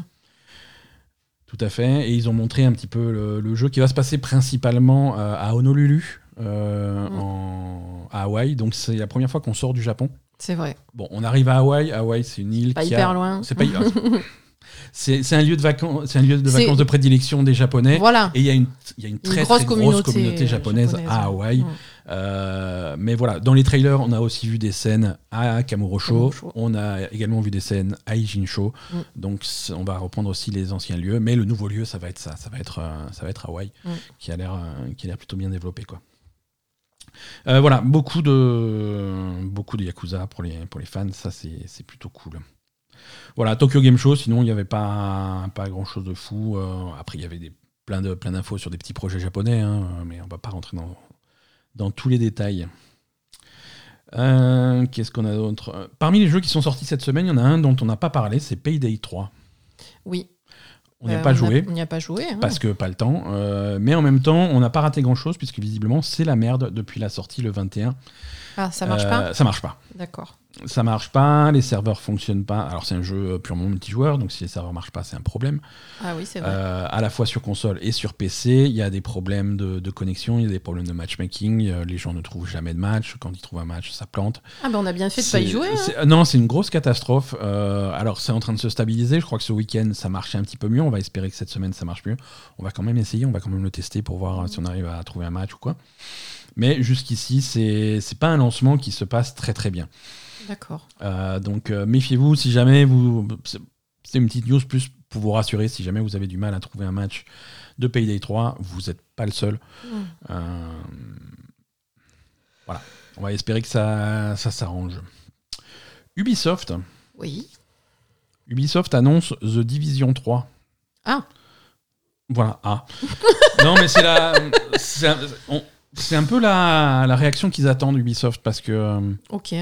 Tout à fait. Et ils ont montré un petit peu le, le jeu qui va se passer principalement euh, à Honolulu, euh, Mm. en, à Hawaï. Donc c'est la première fois qu'on sort du Japon. C'est vrai. Bon, on arrive à Hawaï. Hawaï, c'est une île Pas qui hyper a... loin. C'est pas *laughs* C'est un lieu de vacances, c'est un lieu de vacances de prédilection des Japonais. Voilà. Et il y a une, il y a une très, grosse très grosse communauté, euh, japonaise, japonaise, à. Hawaï. Euh, mais voilà, dans les trailers, on a aussi vu des scènes à Kamurocho. Kamurocho. On a également vu des scènes à Ijincho. Mm. Donc on va reprendre aussi les anciens lieux, mais le nouveau lieu, ça va être ça. Ça va être, euh, ça va être Hawaï, Mm. qui a l'air, qui a l'air plutôt bien développé, quoi. Euh, voilà, beaucoup de, beaucoup de Yakuza pour les, pour les fans, ça c'est c'est plutôt cool. Voilà, Tokyo Game Show, sinon il n'y avait pas, pas grand chose de fou. Euh, après, il y avait des, plein de plein d'infos sur des petits projets japonais, hein, mais on va pas rentrer dans, dans tous les détails. Euh, Qu'est-ce qu'on a d'autre? Parmi les jeux qui sont sortis cette semaine, il y en a un dont on n'a pas parlé, c'est Payday 3. Oui. On n'y a Euh, pas joué On n'y a pas joué. parce que pas le temps, euh, mais en même temps, on n'a pas raté grand-chose puisque visiblement c'est la merde depuis la sortie le 21. Ah, ça marche Euh, pas Ça marche pas. D'accord. Ça marche pas, les serveurs fonctionnent pas. Alors c'est un jeu euh, purement multijoueur, donc si les serveurs marchent pas, c'est un problème. Ah oui, c'est vrai. Euh, à la fois sur console et sur PC, il y a des problèmes de, de connexion, il y a des problèmes de matchmaking. euh, les gens ne trouvent jamais de match. Quand ils trouvent un match, ça plante. Ah, ben on a bien fait de pas y jouer. hein. Non, c'est une grosse catastrophe. Euh, alors, c'est en train de se stabiliser. Je crois que ce week-end, ça marchait un petit peu mieux. On va espérer que cette semaine, ça marche mieux. On va quand même essayer. On va quand même le tester pour voir euh, si on arrive à trouver un match ou quoi. Mais jusqu'ici, c'est c'est pas un lancement qui se passe très très bien. D'accord. Euh, donc, euh, méfiez-vous si jamais vous. c'est- une petite news plus pour vous rassurer. Si jamais vous avez du mal à trouver un match de Payday 3, vous n'êtes pas le seul. Mm. Euh, voilà. On va espérer que ça, ça s'arrange. Ubisoft. Oui. Ubisoft annonce The Division 3. Ah. Voilà, ah. *laughs* non, mais c'est la. Un, on- c'est un peu la, la réaction qu'ils attendent, Ubisoft, parce que. euh, Ok.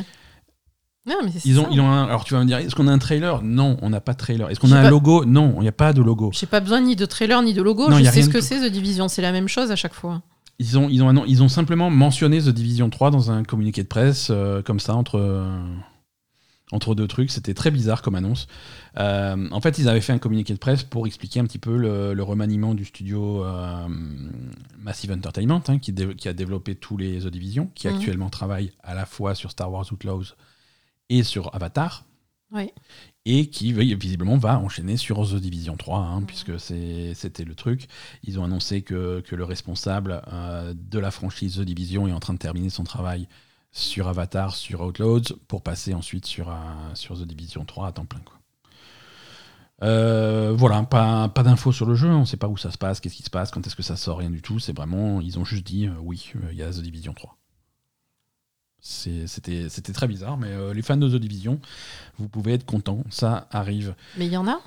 Non, mais c'est Ils ont, ça. ils ont un- alors tu vas me dire, est-ce qu'on a un trailer? Non, on n'a pas de trailer. Est-ce qu'on J'ai a un pas- logo? Non, il n'y a pas de logo. J'ai pas besoin ni de trailer ni de logo. Non, je y a sais rien ce du que tout. c'est The Division. C'est la même chose à chaque fois. Ils ont, ils, ont, annon- ils ont simplement mentionné The Division 3 dans un communiqué de presse, euh, comme ça, entre, euh, entre deux trucs. C'était très bizarre comme annonce. Euh, en fait, ils avaient fait un communiqué de presse pour expliquer un petit peu le, le remaniement du studio euh, Massive Entertainment, hein, qui, a développé tous les The Division, qui Mhm. actuellement travaille à la fois sur Star Wars Outlaws et sur Avatar. Oui. et qui visiblement va enchaîner sur The Division 3, hein, puisque c'était le truc. Ils ont annoncé que, que le responsable euh, de la franchise The Division est en train de terminer son travail sur Avatar, sur Outlaws, pour passer ensuite sur, sur The Division 3 à temps plein. Quoi. Euh, voilà, pas, pas d'infos sur le jeu, on ne sait pas où ça se passe, qu'est-ce qui se passe, quand est-ce que ça sort, rien du tout. C'est vraiment, ils ont juste dit euh, oui, euh, il y a The Division 3. C'est- C'était c'était très bizarre, mais les fans de The Division, vous pouvez être contents, ça arrive. Mais il y en a?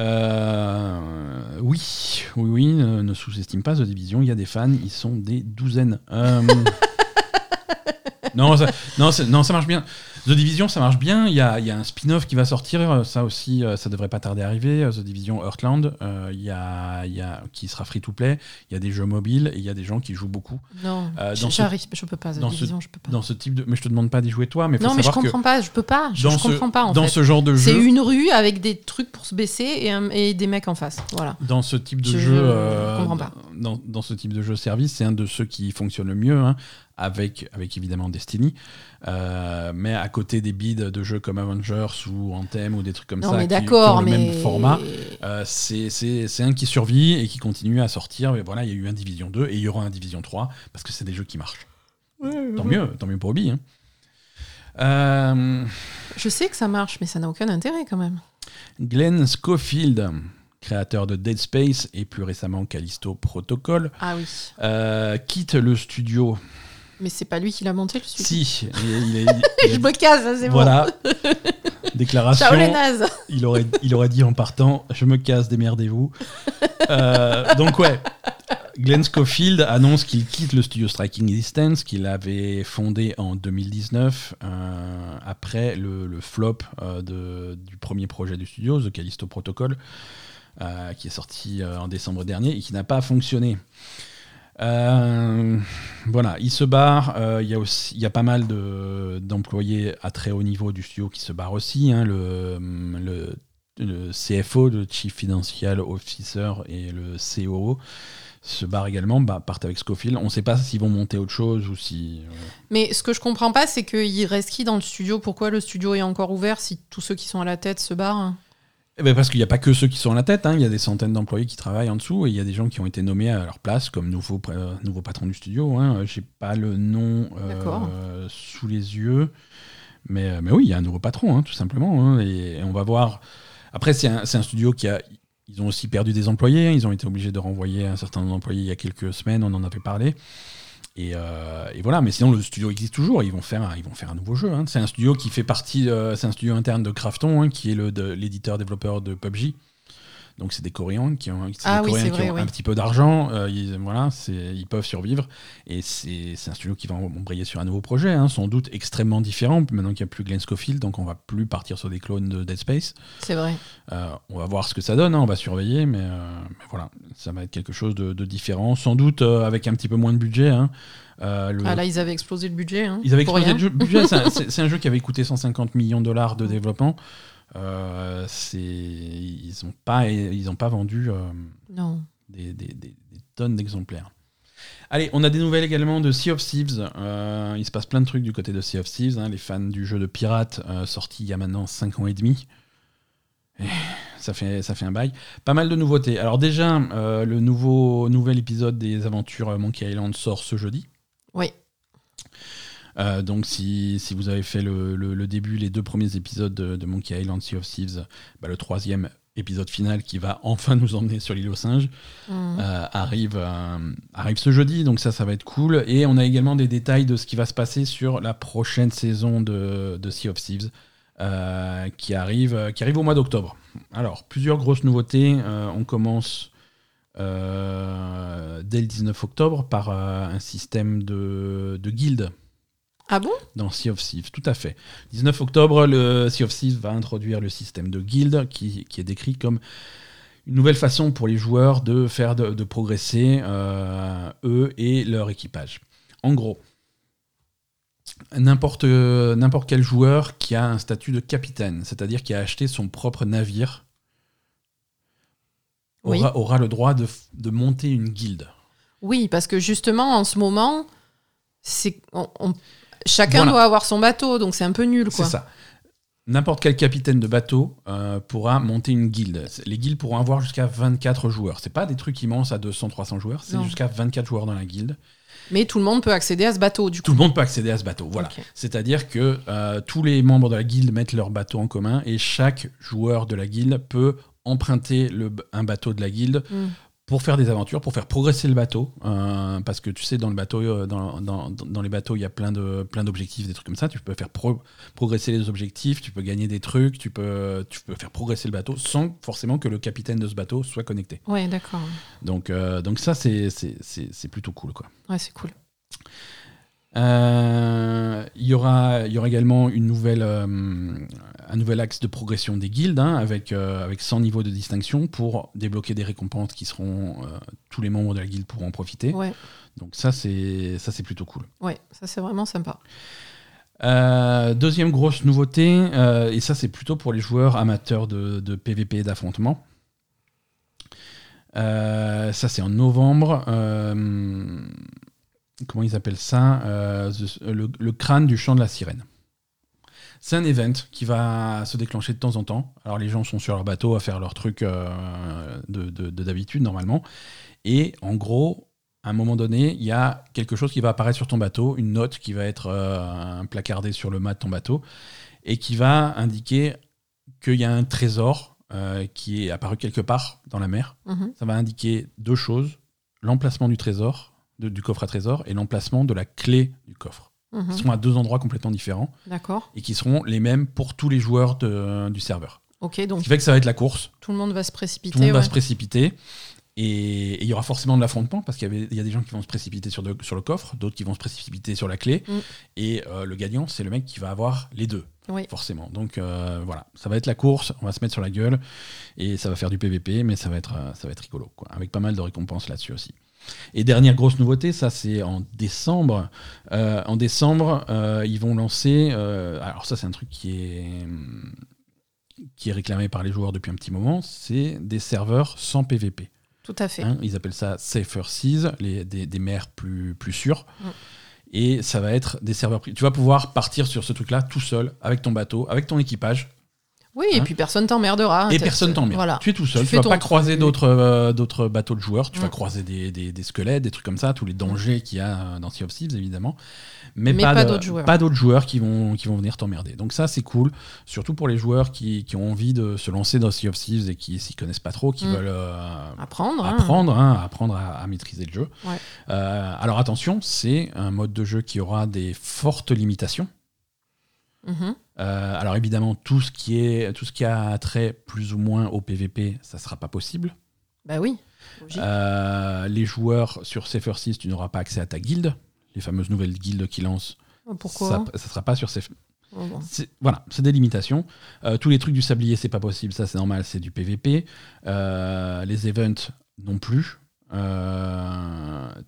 Euh, oui, oui, oui, ne, ne sous-estime pas The Division, il y a des fans, ils sont des douzaines. Euh, *laughs* non, ça, non, c'est- non, ça marche bien. The Division, ça marche bien. Il y a, y a un spin-off qui va sortir. Ça aussi, euh, ça devrait pas tarder à arriver. euh, The Division Heartland, euh, il y a, y a, qui sera free-to-play. Il y a des jeux mobiles et il y a des gens qui jouent beaucoup. Non. Euh, dans ce- je peux pas. The dans ce- Division, je peux pas. Dans ce type de. Mais je te demande pas d'y jouer toi, mais faut non, mais je que comprends pas. Je peux pas. Je, je ce, comprends pas en dans fait. ce genre de C'est jeu. une rue avec des trucs pour se baisser et, un- et des mecs en face. Voilà. Dans ce type de Je- jeu, je euh, comprends pas. Dans, dans ce type de jeu service, c'est un de ceux qui fonctionne le mieux, hein, avec, avec évidemment Destiny. Euh, mais à côté des bids de jeux comme Avengers ou Anthem ou des trucs comme non, ça mais qui, qui ont le même format, euh, c'est un qui survit et qui continue à sortir. Mais voilà, il y a eu un Division 2 et il y aura un Division 3 parce que c'est des jeux qui marchent. Tant mieux, tant mieux pour Obi. hein. Euh, Je sais que ça marche, mais ça n'a aucun intérêt quand même. Glenn Schofield, créateur de Dead Space et plus récemment Callisto Protocol, Ah oui. euh, quitte le studio. Mais c'est pas lui qui l'a monté, le studio. Si, il, il- *laughs* il- Je me casse, hein, c'est voilà. bon. *laughs* Déclaration. Ciao les nazes. il aurait, il aurait dit en partant Je me casse, démerdez-vous. Euh, donc, ouais. Glenn Schofield annonce qu'il quitte le studio Striking Distance qu'il avait fondé en 2019 euh, après le, le flop euh, de- du premier projet du studio, The Callisto Protocol, qui est sorti en décembre dernier et qui n'a pas fonctionné. Euh, voilà, il se barre. euh, Il y, a aussi- y a pas mal de- d'employés à très haut niveau du studio qui se barrent aussi. hein, le, CFO, le Chief Financial Officer et le COO se barrent également, bah, partent avec Scofield. On ne sait pas s'ils vont monter autre chose ou si. euh, Mais ce que je comprends pas, c'est qu'il reste qui dans le studio? Pourquoi le studio est encore ouvert si tous ceux qui sont à la tête se barrent Eh ben parce qu'il n'y a pas que ceux qui sont à la tête, hein, il y a des centaines d'employés qui travaillent en dessous et il y a des gens qui ont été nommés à leur place comme nouveaux euh, nouveau patrons du studio. Hein. Je n'ai pas le nom euh, sous les yeux, mais, euh, mais oui, il y a un nouveau patron, hein, tout simplement. hein, et, et on va voir. Après, c'est un, un studio qui a. Ils ont aussi perdu des employés, hein, ils ont été obligés de renvoyer un certain nombre d'employés il y a quelques semaines, on en avait parlé. Et, euh, et voilà, mais sinon le studio existe toujours. Ils vont faire, un, ils vont faire un nouveau jeu. hein. C'est un studio qui fait partie, euh, c'est un studio interne de Krafton, hein, qui est l'éditeur développeur de PUBG. Donc c'est des Coréens qui ont, Ah des oui, Coréens c'est qui vrai, ont oui. un petit peu d'argent. euh, ils, voilà, ils peuvent survivre. Et c'est, un studio qui va embrayer sur un nouveau projet, hein, sans doute extrêmement différent. Maintenant qu'il n'y a plus Glenn Schofield, donc on va plus partir sur des clones de Dead Space. C'est vrai. Euh, on va voir ce que ça donne, hein, on va surveiller, mais, euh, mais voilà, ça va être quelque chose de, de différent, sans doute euh, avec un petit peu moins de budget. hein. Euh, le- Ah là, ils avaient explosé le budget. hein, ils avaient explosé rien. le budget, c'est un- *laughs* c'est c'est un jeu qui avait coûté 150 millions de dollars de développement. Euh, c'est- ils n'ont pas, ils ont pas vendu euh, Non. des, des- des- des tonnes d'exemplaires. Allez, on a des nouvelles également de Sea of Thieves. Euh, il se passe plein de trucs du côté de Sea of Thieves. hein. Les fans du jeu de pirate euh, sorti il y a maintenant 5 ans et demi. Et ça, fait, ça fait un bail. Pas mal de nouveautés. Alors déjà, euh, le nouveau, nouvel épisode des aventures Monkey Island sort ce jeudi. Oui. Euh, donc si, si vous avez fait le, le- le début, les deux premiers épisodes de, de Monkey Island Sea of Thieves, bah, le troisième épisode final qui va enfin nous emmener sur l'île aux singes Mhm. euh, arrive, euh, arrive ce jeudi, donc ça, ça va être cool. Et on a également des détails de ce qui va se passer sur la prochaine saison de, de Sea of Thieves euh, qui, arrive, qui arrive au mois d'octobre. Alors, plusieurs grosses nouveautés. On commence dès le 19 octobre par un système de, de guildes Ah bon? Dans Sea of Thieves, tout à fait. 19 octobre, le Sea of Thieves va introduire le système de guild qui, qui est décrit comme une nouvelle façon pour les joueurs de faire de, de progresser euh, eux et leur équipage. En gros, n'importe n'importe quel joueur qui a un statut de capitaine, c'est-à-dire qui a acheté son propre navire, Oui. aura, aura le droit de, monter une guilde. Oui, parce que justement, en ce moment, c'est on- on- chacun Voilà. doit avoir son bateau, donc c'est un peu nul, C'est ça. N'importe quel capitaine de bateau euh, pourra monter une guilde. Les guildes pourront avoir jusqu'à 24 joueurs. C'est pas des trucs immenses à 200-300 joueurs, c'est jusqu'à 24 joueurs dans la guilde. Mais tout le monde peut accéder à ce bateau, du coup. Tout le monde peut accéder à ce bateau. Voilà. C'est-à-dire que euh, tous les membres de la guilde mettent leur bateau en commun et chaque joueur de la guilde peut emprunter le, un bateau de la guilde Mm. Pour faire des aventures, pour faire progresser le bateau. euh, parce que tu sais, dans le bateau, euh, dans, dans- dans les bateaux, il y a plein de plein d'objectifs, des trucs comme ça. Tu peux faire pro- progresser les objectifs, tu peux gagner des trucs, tu peux tu peux faire progresser le bateau sans forcément que le capitaine de ce bateau soit connecté. Ouais, d'accord. Donc euh, donc ça c'est c'est- plutôt cool quoi. Ouais, c'est cool. Euh, Il y, aura, y aura également une nouvelle, euh, un nouvel axe de progression des guildes hein, avec, euh, avec 100 niveaux de distinction pour débloquer des récompenses qui seront. euh, tous les membres de la guilde pourront en profiter. Ouais, Donc, ça, c'est ça, c'est plutôt cool. ouais, ça c'est vraiment sympa. Euh, deuxième grosse nouveauté, euh, et ça, c'est plutôt pour les joueurs amateurs de, de PvP et d'affrontement. Euh, ça, c'est en novembre. Euh, comment ils appellent ça Euh, the- le, le crâne du chant de la sirène. C'est un event qui va se déclencher de temps en temps. Alors les gens sont sur leur bateau à faire leur truc euh, de de- de d'habitude normalement. Et en gros, à un moment donné, il y a quelque chose qui va apparaître sur ton bateau, une note qui va être euh, placardée sur le mât de ton bateau et qui va indiquer qu'il y a un trésor euh, qui est apparu quelque part dans la mer. Mhm. Ça va indiquer deux choses l'emplacement du trésor, de- du coffre à trésor, et l'emplacement de la clé du coffre. Mhm. Ils sont à deux endroits complètement différents D'accord. et qui seront les mêmes pour tous les joueurs de- du serveur. Ok, Ce donc qui fait que ça va être la course. tout le monde va se précipiter. Tout le monde va se précipiter. Et il y aura forcément de l'affrontement parce qu'il y, a des gens qui vont se précipiter sur, de- sur le coffre, d'autres qui vont se précipiter sur la clé. Mm. Et euh, le gagnant, c'est le mec qui va avoir les deux, Oui. forcément. Donc euh, voilà, ça va être la course, on va se mettre sur la gueule et ça va faire du PVP, mais ça va être, euh, ça va être rigolo, quoi, avec pas mal de récompenses là-dessus aussi. Et dernière grosse nouveauté, ça c'est en décembre. Euh, en décembre, euh, ils vont lancer. alors ça c'est un truc qui est qui est réclamé par les joueurs depuis un petit moment, c'est des serveurs sans PVP. Tout à fait. Hein, ils appellent ça Safer Seas, les, des, des mers plus, plus sûres. Mm. Et ça va être des serveurs privés. Tu vas pouvoir partir sur ce truc-là tout seul, avec ton bateau, avec ton équipage, Oui, et Hein puis personne t'emmerdera. et personne t'emmerde. Voilà. Tu es tout seul, Tu tu, vas pas croiser d'autres euh, d'autres bateaux de joueurs, tu vas Mm. croiser des, des- des squelettes, des trucs comme ça, tous les dangers qu'il y a euh, dans Sea of Thieves, évidemment. Mais, Mais pas, d'autres joueurs. Pas d'autres joueurs qui vont, qui vont venir t'emmerder. Donc ça, c'est cool, surtout pour les joueurs qui, qui ont envie de se lancer dans Sea of Thieves et qui s'y connaissent pas trop, qui Mm. veulent euh, Apprendre. hein. apprendre, hein, apprendre à, à maîtriser le jeu. Ouais. Euh, alors attention, c'est un mode de jeu qui aura des fortes limitations. Mhm. Euh, alors évidemment, tout ce qui est tout ce qui a trait plus ou moins au PVP, ça sera pas possible. Bah oui. Euh, les joueurs sur Safer 6, tu n'auras pas accès à ta guilde, les fameuses nouvelles guildes qui lancent. Pourquoi ça, ça sera pas sur Safer. Oh, bon. Voilà, c'est des limitations. Euh, tous les trucs du sablier, c'est pas possible, ça c'est normal, c'est du PVP. Les events non plus.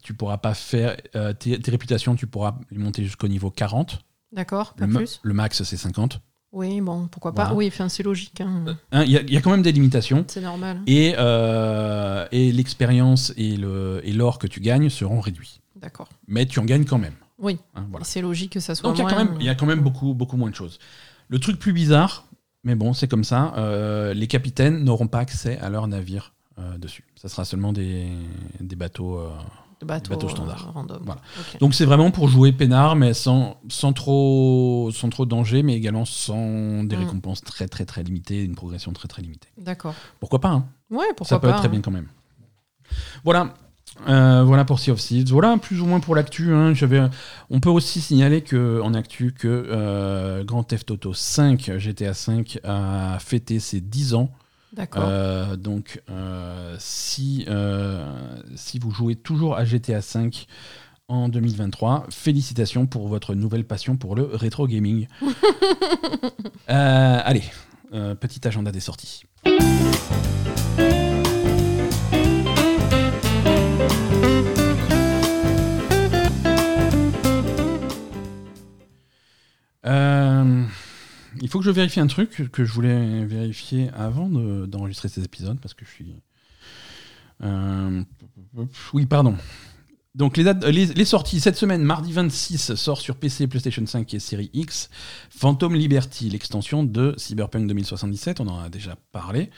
Tu pourras pas faire tes, tes réputations, tu pourras les monter jusqu'au niveau 40. D'accord, pas Le, plus. le max c'est 50. Oui, bon, pourquoi pas. Voilà. Oui, enfin, c'est logique. hein. Hein, Il y, a- il y a quand même des limitations. C'est normal. Et, euh, et l'expérience et le- et l'or que tu gagnes seront réduits. D'accord. Mais tu en gagnes quand même. Oui, hein, voilà. c'est logique que ça soit Donc il y, a quand moins- même- il y a quand même beaucoup, beaucoup moins de choses. Le truc plus bizarre, mais bon, c'est comme ça, euh, les capitaines n'auront pas accès à leur navire euh, dessus. Ça sera seulement des, des bateaux. De bateaux euh, standards. random. Voilà. Ok. Donc c'est vraiment pour jouer peinard, mais sans, sans, trop, sans trop de danger, mais également sans des Mm. récompenses très très très limitées, une progression très très limitée. D'accord. Pourquoi pas hein Ouais, pourquoi Ça peut pas. être très hein. bien quand même. Voilà. Euh, voilà pour Sea of Thieves. Voilà plus ou moins pour l'actu. hein. On peut aussi signaler que, en actu que euh, Grand Theft Auto 5, GTA 5, a fêté ses 10 ans. D'accord. Euh, donc, euh, si, euh, si vous jouez toujours à GTA 5 en 2023, félicitations pour votre nouvelle passion pour le rétro gaming. *laughs* Euh, allez, euh, petit agenda des sorties. Euh, il faut que je vérifie un truc que je voulais vérifier avant de- d'enregistrer ces épisodes parce que je suis. Euh, oui, pardon. Donc les sorties cette semaine, mardi 26, sort sur PC, PlayStation 5 et Série X Phantom Liberty, l'extension de Cyberpunk 2077. On en a déjà parlé.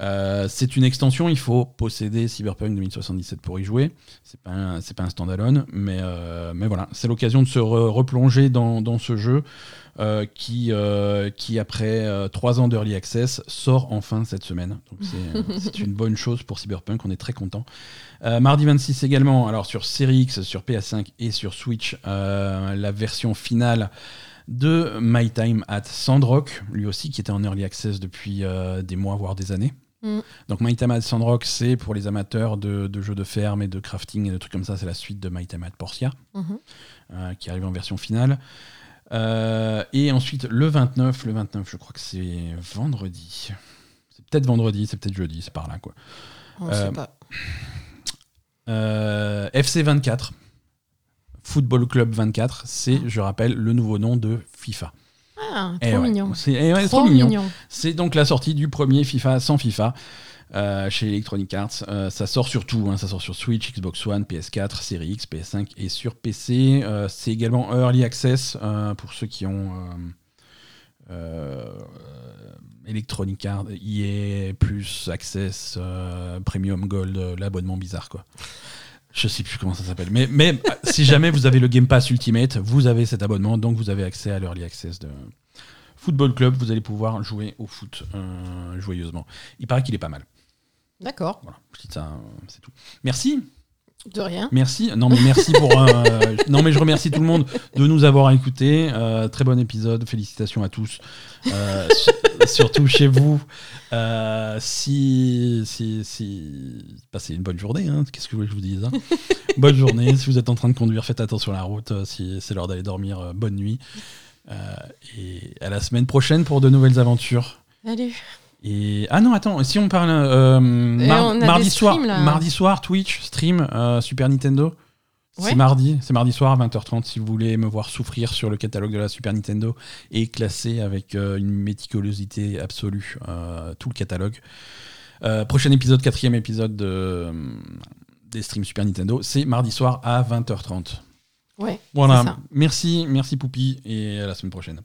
Euh, c'est une extension, il faut posséder Cyberpunk 2077 pour y jouer. C'est pas un, c'est pas un standalone, mais, euh, mais voilà, c'est l'occasion de se re- replonger dans, dans ce jeu euh, qui, qui, après trois ans d'early access, sort enfin cette semaine. Donc *laughs* c'est, une bonne chose pour Cyberpunk, on est très content. Mardi 26 également, alors sur Series X, sur PS5 et sur Switch, la version finale de My Time at Sandrock, lui aussi qui était en early access depuis euh, des mois voire des années. Mm. Donc My Time at Sandrock, c'est pour les amateurs de, de jeux de ferme et de crafting et de trucs comme ça, c'est la suite de My Time at Portia, Mhm. euh, qui arrive en version finale. Euh, et ensuite le 29, le 29, je crois que c'est vendredi. C'est peut-être vendredi, c'est peut-être jeudi, c'est par là quoi. On Euh, sait pas. Euh, FC 24, Football Club 24, c'est, je rappelle, le nouveau nom de FIFA. Ah, Eh trop ouais, mignon. C'est eh ouais, trop trop mignon. mignon. C'est donc la sortie du premier FIFA sans FIFA euh, chez Electronic Arts. Euh, ça sort sur tout, hein, ça sort sur Switch, Xbox One, PS4, Series X, PS5 et sur PC. Euh, c'est également Early Access pour ceux qui ont Electronic Arts, EA, plus Access, Premium Gold, l'abonnement bizarre quoi. Je sais plus comment ça s'appelle. Mais, mais euh, si jamais vous avez le Game Pass Ultimate, vous avez cet abonnement, donc vous avez accès à l'Early Access de Football Club. Vous allez pouvoir jouer au foot euh, joyeusement. Il paraît qu'il est pas mal. D'accord. Voilà, je dis ça, euh, c'est tout. Merci. De rien. Merci. Non, mais merci pour. euh, *laughs* non, mais je remercie tout le monde de nous avoir écoutés. Euh, très bon épisode. Félicitations à tous. Euh, su- surtout chez vous. Si, si, si. Passez une bonne journée. hein. Qu'est-ce que vous voulez que je vous dise hein? Bonne journée. Si vous êtes en train de conduire, faites attention à la route. Si c'est l'heure d'aller dormir, bonne nuit. Et à la semaine prochaine pour de nouvelles aventures. Salut. Et ah non attends si on parle euh, mar- on a mardi soir streams, mardi soir Twitch stream euh, Super Nintendo. Ouais. c'est mardi c'est mardi soir à 20h30 si vous voulez me voir souffrir sur le catalogue de la Super Nintendo et classer avec euh, une méticulosité absolue tout le catalogue. Prochain épisode quatrième épisode de, des streams Super Nintendo c'est mardi soir à 20h30 Ouais. voilà. merci merci Poupi et à la semaine prochaine